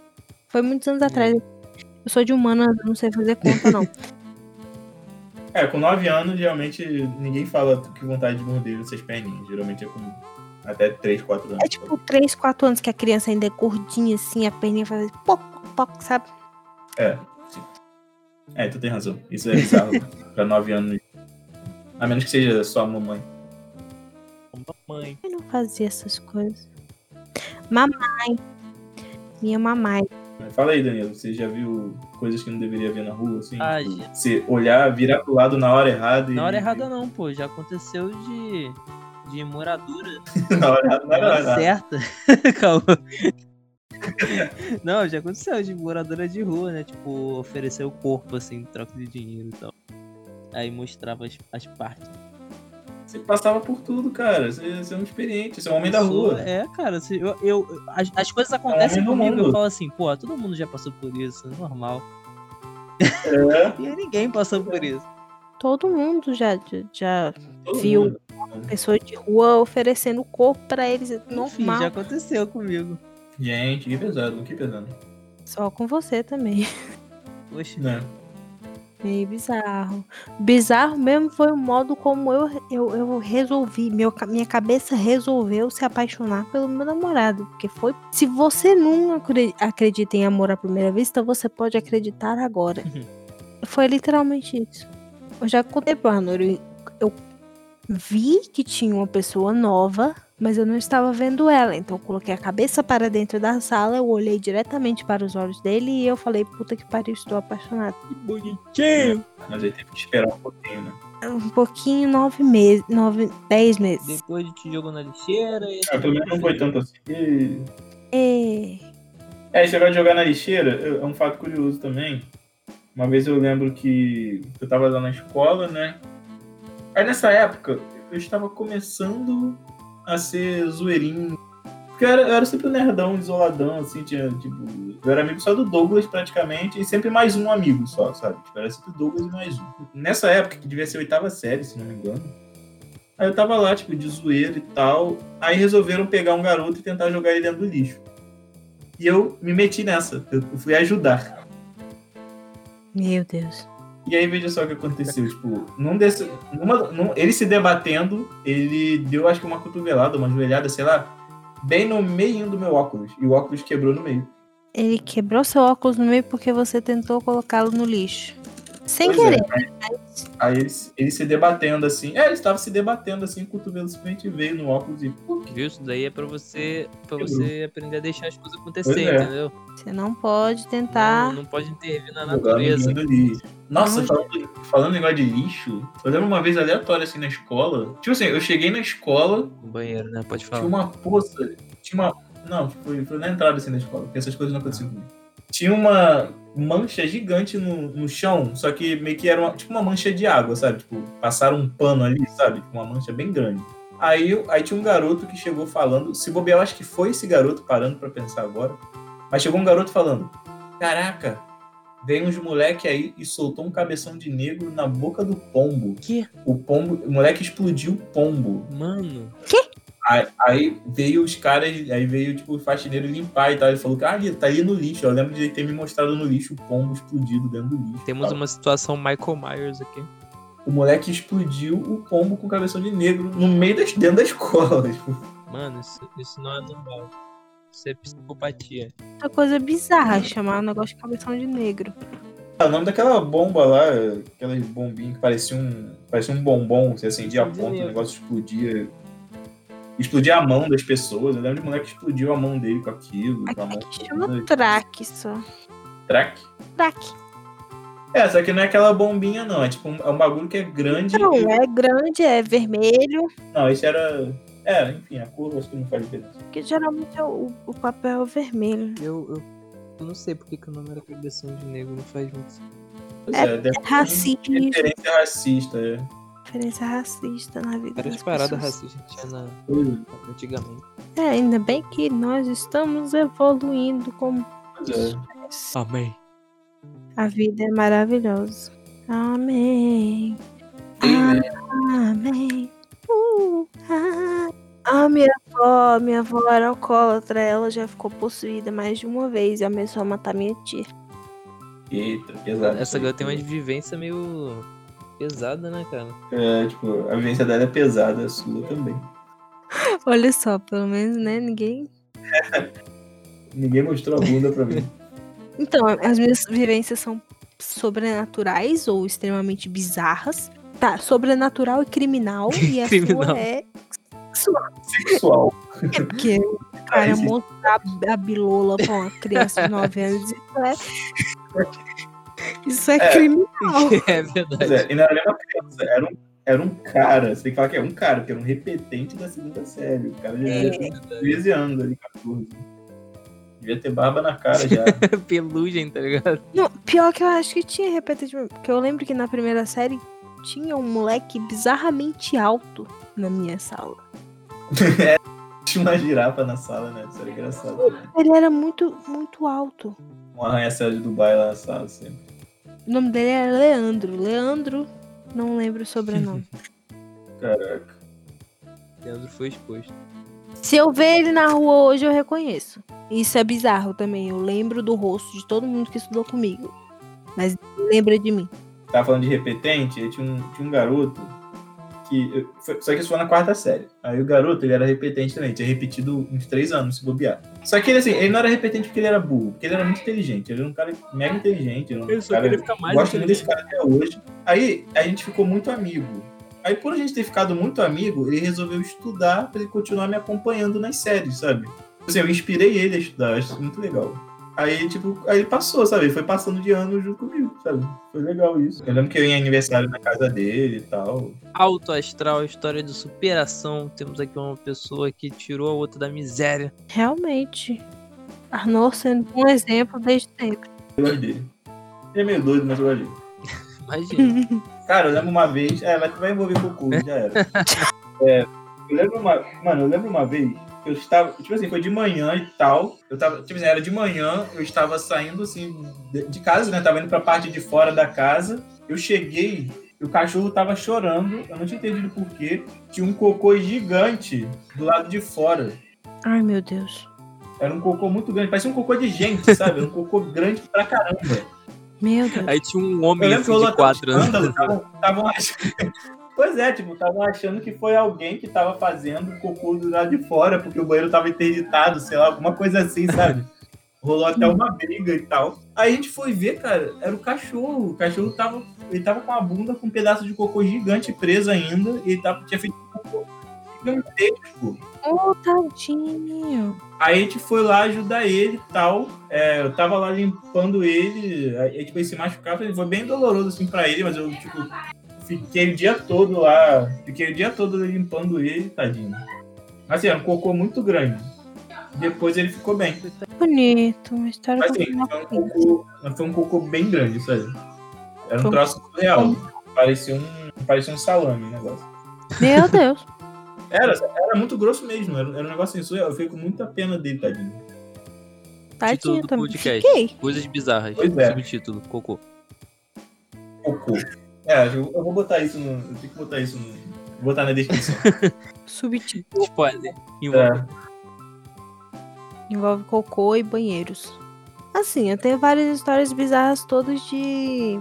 Foi muitos anos atrás. Eu sou de humanas, eu não sei fazer conta, não. [laughs] É, com 9 anos, geralmente ninguém fala que vontade de morder essas perninhas. Geralmente é com até 3, 4 anos. É tipo 3, 4 anos que a criança ainda é gordinha, assim, a perninha faz poc, poc, sabe? É, sim. É, tu tem razão. Isso é bizarro [laughs] pra 9 anos. A menos que seja só a mamãe. Mãe. Eu não fazia essas coisas. Mamãe. Ama mais. Fala aí, Danilo, você já viu coisas que não deveria ver na rua, assim? Ah, Tipo, já. você olhar, virar pro lado na hora errada e... Na hora errada não, pô. Já aconteceu de. De moradora na na hora hora errada. certa. [laughs] Calma. [laughs] Não, já aconteceu de moradora de rua, né? Tipo, oferecer o corpo, assim, em troca de dinheiro e tal. Aí mostrava as, as partes. Você passava por tudo, cara. Você, você é um experiente, você é um homem da Sou- rua. É, cara, se eu, eu- as, as coisas acontecem homem do comigo, eu falo assim, pô, todo mundo já passou por isso, é normal. É, [laughs] E ninguém passou por isso. Todo mundo já, já, já todo Viu? mundo. Pessoa de rua oferecendo o corpo pra eles. Enfim, Normal. já aconteceu comigo. Gente, que pesado, que pesado. Só com você também. Poxa, Né? Meio bizarro. Bizarro mesmo foi o modo como eu, eu, eu resolvi. Meu, minha cabeça resolveu se apaixonar pelo meu namorado. Porque foi. Se você não acre- acredita em amor à primeira vista, você pode acreditar agora. [laughs] foi literalmente isso. Eu já contei pro Arnor. Eu, eu vi que tinha uma pessoa nova, mas eu não estava vendo ela. Então eu coloquei a cabeça para dentro da sala, eu olhei diretamente para os olhos dele e eu falei, puta que pariu, estou apaixonada. que bonitinho. Mas aí teve que esperar um pouquinho, né? Um pouquinho, nove meses, nove, dez meses. Depois te jogou na lixeira e. Ah, pelo menos não foi tanto assim. E- É, É, esse negócio de jogar na lixeira é um fato curioso também. Uma vez eu lembro que eu tava lá na escola, né? Aí nessa época eu estava começando a ser zoeirinho. Porque eu era, eu era sempre um nerdão, isoladão, assim, tinha, tipo. Eu era amigo só do Douglas praticamente, e sempre mais um amigo só, sabe? Tipo, era sempre Douglas e mais um. Nessa época, que devia ser a oitava série, se não me engano. Aí eu tava lá, tipo, de zoeira e tal. Aí resolveram pegar um garoto e tentar jogar ele dentro do lixo. E eu me meti nessa. Eu fui ajudar. meu Deus. E aí veja só o que aconteceu. Tipo, num desse, numa, num- ele se debatendo, ele deu acho que uma cotovelada, uma joelhada, sei lá, bem no meio do meu óculos. E o óculos quebrou no meio. Ele quebrou seu óculos no meio porque você tentou colocá-lo no lixo. Sem Pois querer. é, aí, aí ele, ele se debatendo assim. É, ele estava se debatendo assim, o cotovelo simplesmente veio no óculos e. Viu? Isso daí é pra você, pra Quebrou. você aprender a deixar as coisas acontecer, é. entendeu? Você não pode Não, tentar. não pode intervir na natureza. Nossa, Não. falando, falando negócio de lixo, eu lembro uma vez aleatória assim na escola. Tipo assim, eu cheguei na escola, No banheiro, né? Pode Tinha falar. uma poça. Tinha uma. Não, foi, foi na entrada assim da escola, porque essas coisas não aconteciam comigo. Tinha uma mancha gigante no, no chão, só que meio que era uma, tipo uma mancha de água, sabe? Tipo, passaram um pano ali, sabe? Tipo, Uma mancha bem grande. Aí, aí tinha um garoto que chegou falando. Se bobear, eu acho que foi esse garoto parando pra pensar agora. Mas chegou um garoto falando: Caraca, veio uns moleque aí e soltou um cabeção de negro na boca do pombo. Que? O pombo. O moleque explodiu o pombo. Mano, Aí, aí veio os caras, aí veio tipo o faxineiro limpar e tal. Ele falou que ah, tá ali no lixo. Eu lembro de ele ter me mostrado no lixo o pombo explodido dentro do lixo. temos Tal. uma situação Michael Myers aqui. O moleque explodiu o pombo com cabeção de negro no meio das, dentro da escola. [laughs] Tipo, Mano, isso, isso não é normal. Isso é psicopatia. Outra coisa bizarra, chamar um negócio de cabeção de negro. o nome daquela bomba lá, aquelas bombinhas que parecia um, parecia um bombom, você acendia a ponta, o negócio explodia. Explodia a mão das pessoas. Eu lembro de um moleque que explodiu a mão dele com aquilo. Com a mão chama traque só. Track. Traque. É, só que não é aquela bombinha, não. É tipo um, é um bagulho que é grande. Não, e- é grande, é vermelho. Não, esse era. É, enfim, a cor acho que não faz diferença. Porque geralmente é o, o papel é vermelho. Eu, eu, eu não sei porque que o nome era Cabeção de Negro, não faz muito sentido. Pois É- é, ter Racismo. referência racista, é. Diferença racista na vida. Várias das paradas pessoas. racistas tinha na, é. antigamente. É, ainda bem que nós estamos evoluindo como é. Amém. a vida é maravilhosa. Amém. Amém. Uh, ah. A minha avó, minha avó era alcoólatra, ela já ficou possuída mais de uma vez e ameaçou a matar minha tia. Eita, pesado. Essa girl tem uma vivência meio pesada, né, cara? É, tipo, a vivência dela é pesada, a sua também. [laughs] Olha só, pelo menos, né? Ninguém. [laughs] Ninguém mostrou a bunda pra mim. [laughs] Então, as minhas vivências são sobrenaturais ou extremamente bizarras. Tá, sobrenatural e criminal. E a Criminal. sua é sexual. Sexual. É porque cara, mostrar a bilola pra uma criança de 9 anos, isso é. Isso é, É. criminal. [laughs] É verdade. é, e não era uma criança, era um, era um cara. Você tem que falar que é um cara, porque era um repetente da segunda série. O cara já É, devia ter 13 anos ali, 14. Devia ter barba na cara já. [laughs] Pelugem, tá ligado? Não, pior que eu acho que tinha repetitivo. Porque eu lembro que na primeira série tinha um moleque bizarramente alto na minha sala. [laughs] Tinha uma girafa na sala, né? Isso era engraçado. também. Ele era muito, muito alto. Um arranha-céu de Dubai lá na sala sempre. O nome dele era Leandro. Leandro, não lembro o sobrenome. [laughs] Caraca. Leandro foi exposto. Se eu ver ele na rua hoje, eu reconheço. Isso é bizarro também. Eu lembro do rosto de todo mundo que estudou comigo. Mas lembra de mim. Tava falando de repetente, aí tinha um, tinha um garoto que. Só que isso foi na quarta série. Aí o garoto, ele era repetente também, tinha repetido uns três anos se bobear. Só que ele, assim, ele não era repetente porque ele era burro, porque ele era muito inteligente. Ele era um cara mega inteligente. Ele um só cara, queria ficar mais gosto muito desse cara até hoje. Aí a gente ficou muito amigo. Aí, por a gente ter ficado muito amigo, ele resolveu estudar pra ele continuar me acompanhando nas séries, sabe? Assim, eu inspirei ele a estudar, acho muito legal. Aí, tipo, aí ele passou, sabe? Ele foi passando de ano junto comigo, sabe? Foi legal isso. Eu lembro que eu ia em aniversário na casa dele e tal. Alto astral, história de superação. Temos aqui uma pessoa que tirou a outra da miséria. Realmente. Arnold sendo um exemplo desde sempre. Eu gosto dele. Ele é meio doido, mas eu gosto dele. [laughs] Imagina. [laughs] Cara, eu lembro uma vez. É, mas vai envolver cocô, já era. [laughs] É, eu lembro uma. Mano, eu lembro uma vez. Eu estava, tipo assim, foi de manhã e tal. Eu tava, tipo assim, era de manhã, eu estava saindo assim de, casa, né? Tava indo pra parte de fora da casa. Eu cheguei, e o cachorro tava chorando, eu não tinha entendido por quê. Tinha um cocô gigante do lado de fora. Ai, meu Deus. Era um cocô muito grande, parecia um cocô de gente, sabe? Era um cocô grande pra caramba. Meu Deus. Aí tinha um Eu homem lembro que assim, de quatro anos. escândalo, tavam- tavam achando- Pois é, tipo, estavam achando que foi alguém que tava fazendo cocô do lado de fora, porque o banheiro tava interditado, sei lá, alguma coisa assim, sabe? Rolou até uma briga e tal. Aí a gente foi ver, cara, era o cachorro. O cachorro tava. Ele tava com a bunda com um pedaço de cocô gigante preso ainda. E ele tava, tinha feito um cocô gigantesco. Oh, tadinho. Aí a gente foi lá ajudar ele e tal. É, eu tava lá limpando ele. Aí, tipo, ele se machucava. Foi bem doloroso, assim, pra ele. Mas eu, tipo, fiquei o dia todo lá. Fiquei o dia todo limpando ele, tadinho. Assim, era um cocô muito grande. Depois ele ficou bem. Bonito. Uma história Mas assim, foi um cocô, foi um cocô bem grande, sabe? Era um Foi- troço surreal. Parecia um, parecia um salame o negócio. Meu Deus. [laughs] Era, era muito grosso mesmo. Era, era um negócio assim, surreal. Eu fiquei com muita pena dele, tadinho. Título Tadinho do também. podcast. Fiquei. Coisas bizarras. Pois é. Subtítulo, cocô. Cocô. É, eu, eu vou botar isso no. Eu tenho que botar isso no. Vou botar na descrição. [laughs] Subtítulo. Spoiler. É. Envolve cocô e banheiros. Assim, eu tenho várias histórias bizarras todas de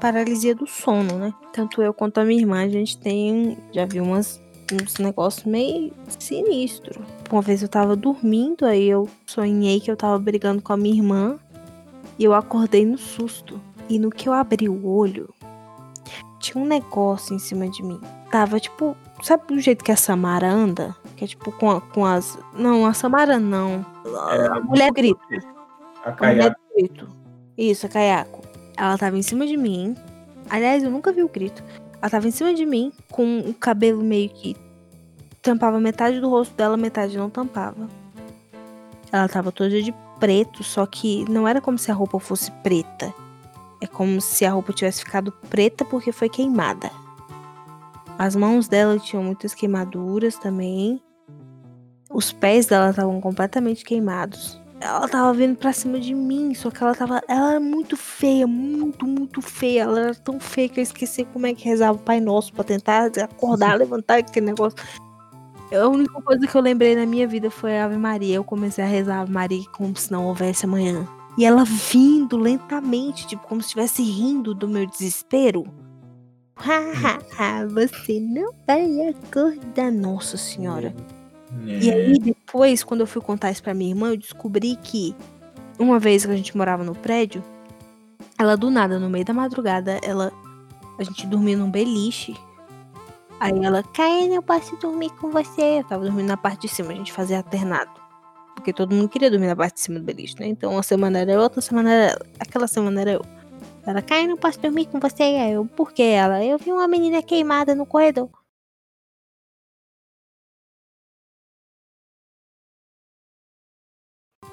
paralisia do sono, né? Tanto eu quanto a minha irmã, a gente tem. Já viu umas, uns negócios meio sinistro. Uma vez eu tava dormindo, aí eu sonhei que eu tava brigando com a minha irmã. E eu acordei no susto. E no que eu abri o olho, tinha um negócio em cima de mim. Tava tipo. Sabe do jeito que a Samara anda? Que é tipo com, a- com as. Não, a Samara não. A mulher grita. A do grito. Isso, a Kayako. Ela tava em cima de mim. Aliás, eu nunca vi o grito. Ela tava em cima de mim, com o cabelo meio que tampava metade do rosto dela, metade não tampava. Ela tava toda de preto, só que não era como se a roupa fosse preta. É como se a roupa tivesse ficado preta porque foi queimada. As mãos dela tinham muitas queimaduras também. Os pés dela estavam completamente queimados ela tava vindo pra cima de mim, só que ela tava. Ela era muito feia, muito, muito feia. Ela era tão feia que eu esqueci como é que rezava o Pai Nosso pra tentar acordar, [laughs] levantar aquele negócio. A única coisa que eu lembrei na minha vida foi a Ave Maria. Eu comecei a rezar a Ave Maria como se não houvesse amanhã. E ela vindo lentamente, tipo, como se estivesse rindo do meu desespero. Hahaha, você não vai acordar, Nossa Senhora. E É. aí, depois, quando eu fui contar isso pra minha irmã, eu descobri que uma vez que a gente morava no prédio, ela do nada, no meio da madrugada, ela. A gente dormia num beliche. Aí ela, Caena, eu posso dormir com você. Eu tava dormindo na parte de cima, a gente fazia alternado. Porque todo mundo queria dormir na parte de cima do beliche, né? Então uma semana era eu, outra semana era ela. Aquela semana era eu. Ela, Kai, não posso dormir com você. Aí eu, por que ela? Eu vi uma menina queimada no corredor.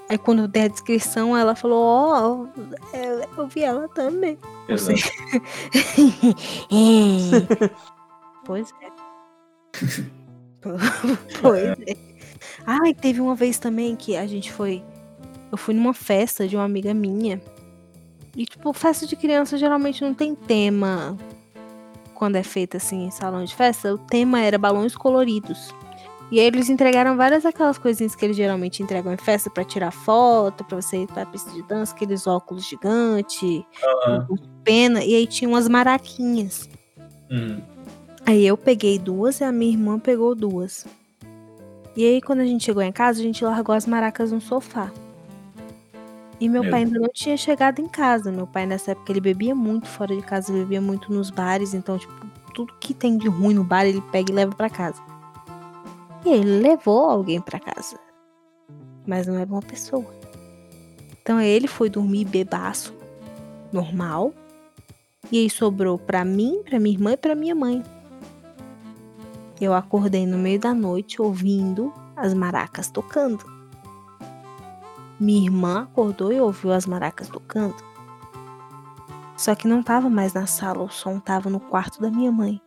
Aí quando eu dei a descrição, ela falou, ó, eu, eu vi ela também. Exato. [laughs] [laughs] pois é. [laughs] pois é. Ai, teve uma vez também que a gente foi. Eu fui numa festa de uma amiga minha. E, tipo, festa de criança geralmente não tem tema. Quando é feita assim em salão de festa, o tema era balões coloridos. E aí eles entregaram várias aquelas coisinhas que eles geralmente entregam em festa pra tirar foto, pra você ir pra pista de dança, aqueles óculos gigantes, Aham. pena, e aí tinha umas maraquinhas. Hum. Aí eu peguei duas e a minha irmã pegou duas. E aí, quando a gente chegou em casa, a gente largou as maracas no sofá. E meu Meu pai ainda não tinha chegado em casa. Meu pai, nessa época, ele bebia muito fora de casa, bebia muito nos bares. Então, tipo, tudo que tem de ruim no bar, ele pega e leva pra casa. E ele levou alguém pra casa. Mas não era uma pessoa. Então, ele foi dormir bebaço, normal. E aí sobrou pra mim, pra minha irmã e pra minha mãe. Eu acordei no meio da noite ouvindo as maracas tocando. Minha irmã acordou e ouviu as maracas tocando. Só que não tava mais na sala, o som tava no quarto da minha mãe.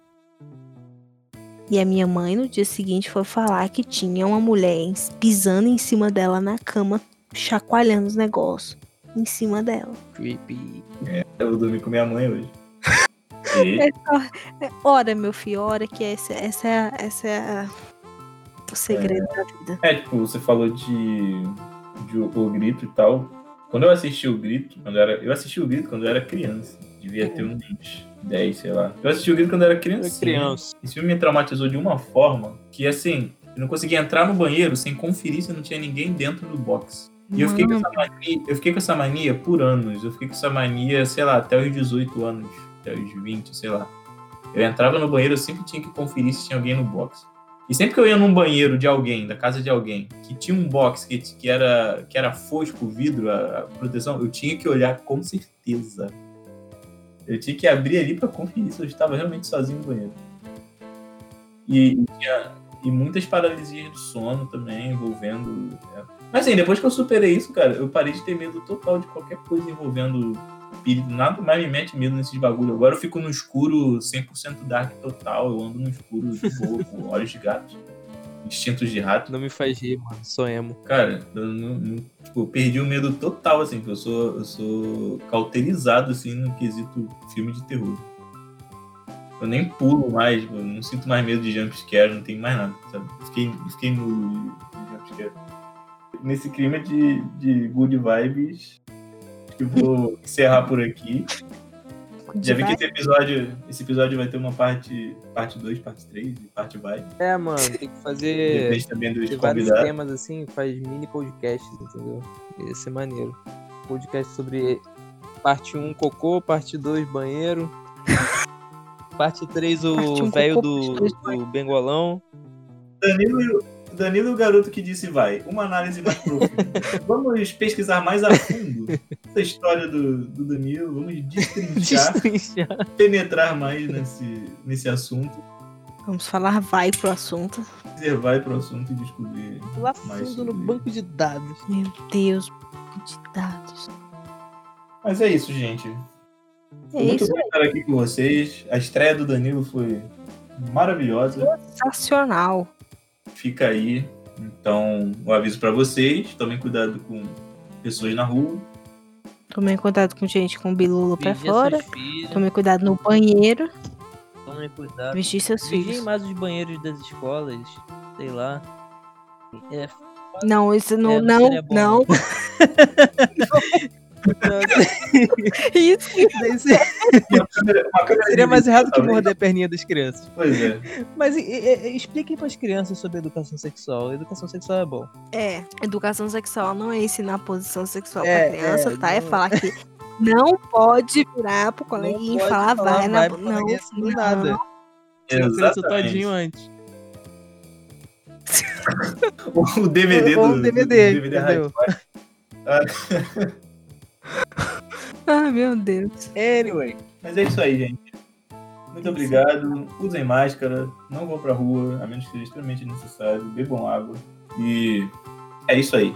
E a minha mãe no dia seguinte foi falar que tinha uma mulher pisando em cima dela na cama, chacoalhando os negócios em cima dela. Creepy. Eu vou dormir com minha mãe hoje. E, É é, Ora, meu filho, ora que essa, essa, é a- essa é a- o segredo da vida. é, tipo, você falou de, de o, o grito e tal. Quando eu assisti o grito, quando eu era. Eu assisti o grito quando eu era criança. Devia ter uns 10, sei lá. Eu assisti o grito quando eu era criança. Criança. Esse filme me traumatizou de uma forma que, assim, eu não conseguia entrar no banheiro sem conferir se não tinha ninguém dentro do box. E eu fiquei, com Mano, essa mania, eu fiquei com essa mania por anos. Eu fiquei com essa mania, sei lá, até os 18 anos, até os 20, sei lá. Eu entrava no banheiro, eu sempre tinha que conferir se tinha alguém no box. E sempre que eu ia num banheiro de alguém, da casa de alguém, que tinha um box que, que, era, que era fosco, vidro, a, a proteção, eu tinha que olhar com certeza. Eu tinha que abrir ali pra conferir se eu estava realmente sozinho no banheiro. E tinha- e muitas paralisias do sono também envolvendo. é. Mas assim, depois que eu superei isso, cara, eu parei de ter medo total de qualquer coisa envolvendo espírito. Nada mais me mete medo nesses bagulho. Agora eu fico no escuro 100% dark total. Eu ando no escuro de boa, com [laughs] olhos de gato, instintos de rato. Não me faz rir, mano. Sou emo. Cara, eu não, não- tipo, eu perdi o medo total, assim, porque eu sou, eu sou cauterizado, assim, no quesito filme de terror. Eu nem pulo mais, tipo, eu não sinto mais medo de jumpscare, não tem mais nada, sabe? Fiquei, fiquei no de jumpscare. Nesse clima de, de good vibes, eu vou encerrar por aqui. Já vi que esse episódio, esse episódio vai ter uma parte parte 2, parte 3 e parte vai. É, mano, tem que fazer. [laughs] Depende também dos Tem vários convidados. temas assim, faz mini podcasts, entendeu? Ia ser maneiro. Podcast sobre parte 1 cocô, parte 2 banheiro. [laughs] Parte 3 Parte o um velho cocô, do, do bengolão. Danilo, Danilo e o garoto que disse vai. Uma análise mais profunda. [laughs] vamos pesquisar mais a fundo essa história do, do Danilo. Vamos destrinchar, Destrinchar. penetrar mais nesse, nesse assunto. Vamos falar vai pro assunto. Você vai pro assunto e descobrir Lá fundo no banco de dados. Meu Deus, banco de dados. Mas é isso, gente. É Foi muito isso bom estar aqui com vocês. A estreia do Danilo foi maravilhosa. sensacional. Fica aí. Então, um aviso pra vocês. Tomem cuidado com pessoas na rua. Tomei contato com gente com bilula pra Vigia fora. Tomei cuidado no banheiro. tomem cuidado. Vestir seus Vigiem filhos. mais os banheiros das escolas, sei lá. É, Não, isso não, É, não não, não. [laughs] [laughs] Isso. seria, Uma câmera- uma câmera seria mais errado que morder a perninha das crianças. Pois é. Mas e- e- expliquem para as crianças sobre educação sexual. Educação sexual é bom. É, educação sexual não é ensinar posição sexual É, pra criança, é, tá? É não- falar que não pode virar pro coleguinha e falar falar vai na. vai pro Não, [laughs] do não. nada. O Exatamente. todinho antes. o DVD Ou do um DVD, do DVD entendeu? [laughs] [laughs] Ai, meu Deus. Anyway, mas é isso aí, gente. Muito obrigado. Usem máscara, não vão pra rua, a menos que seja extremamente necessário. Bebam água. E é isso aí.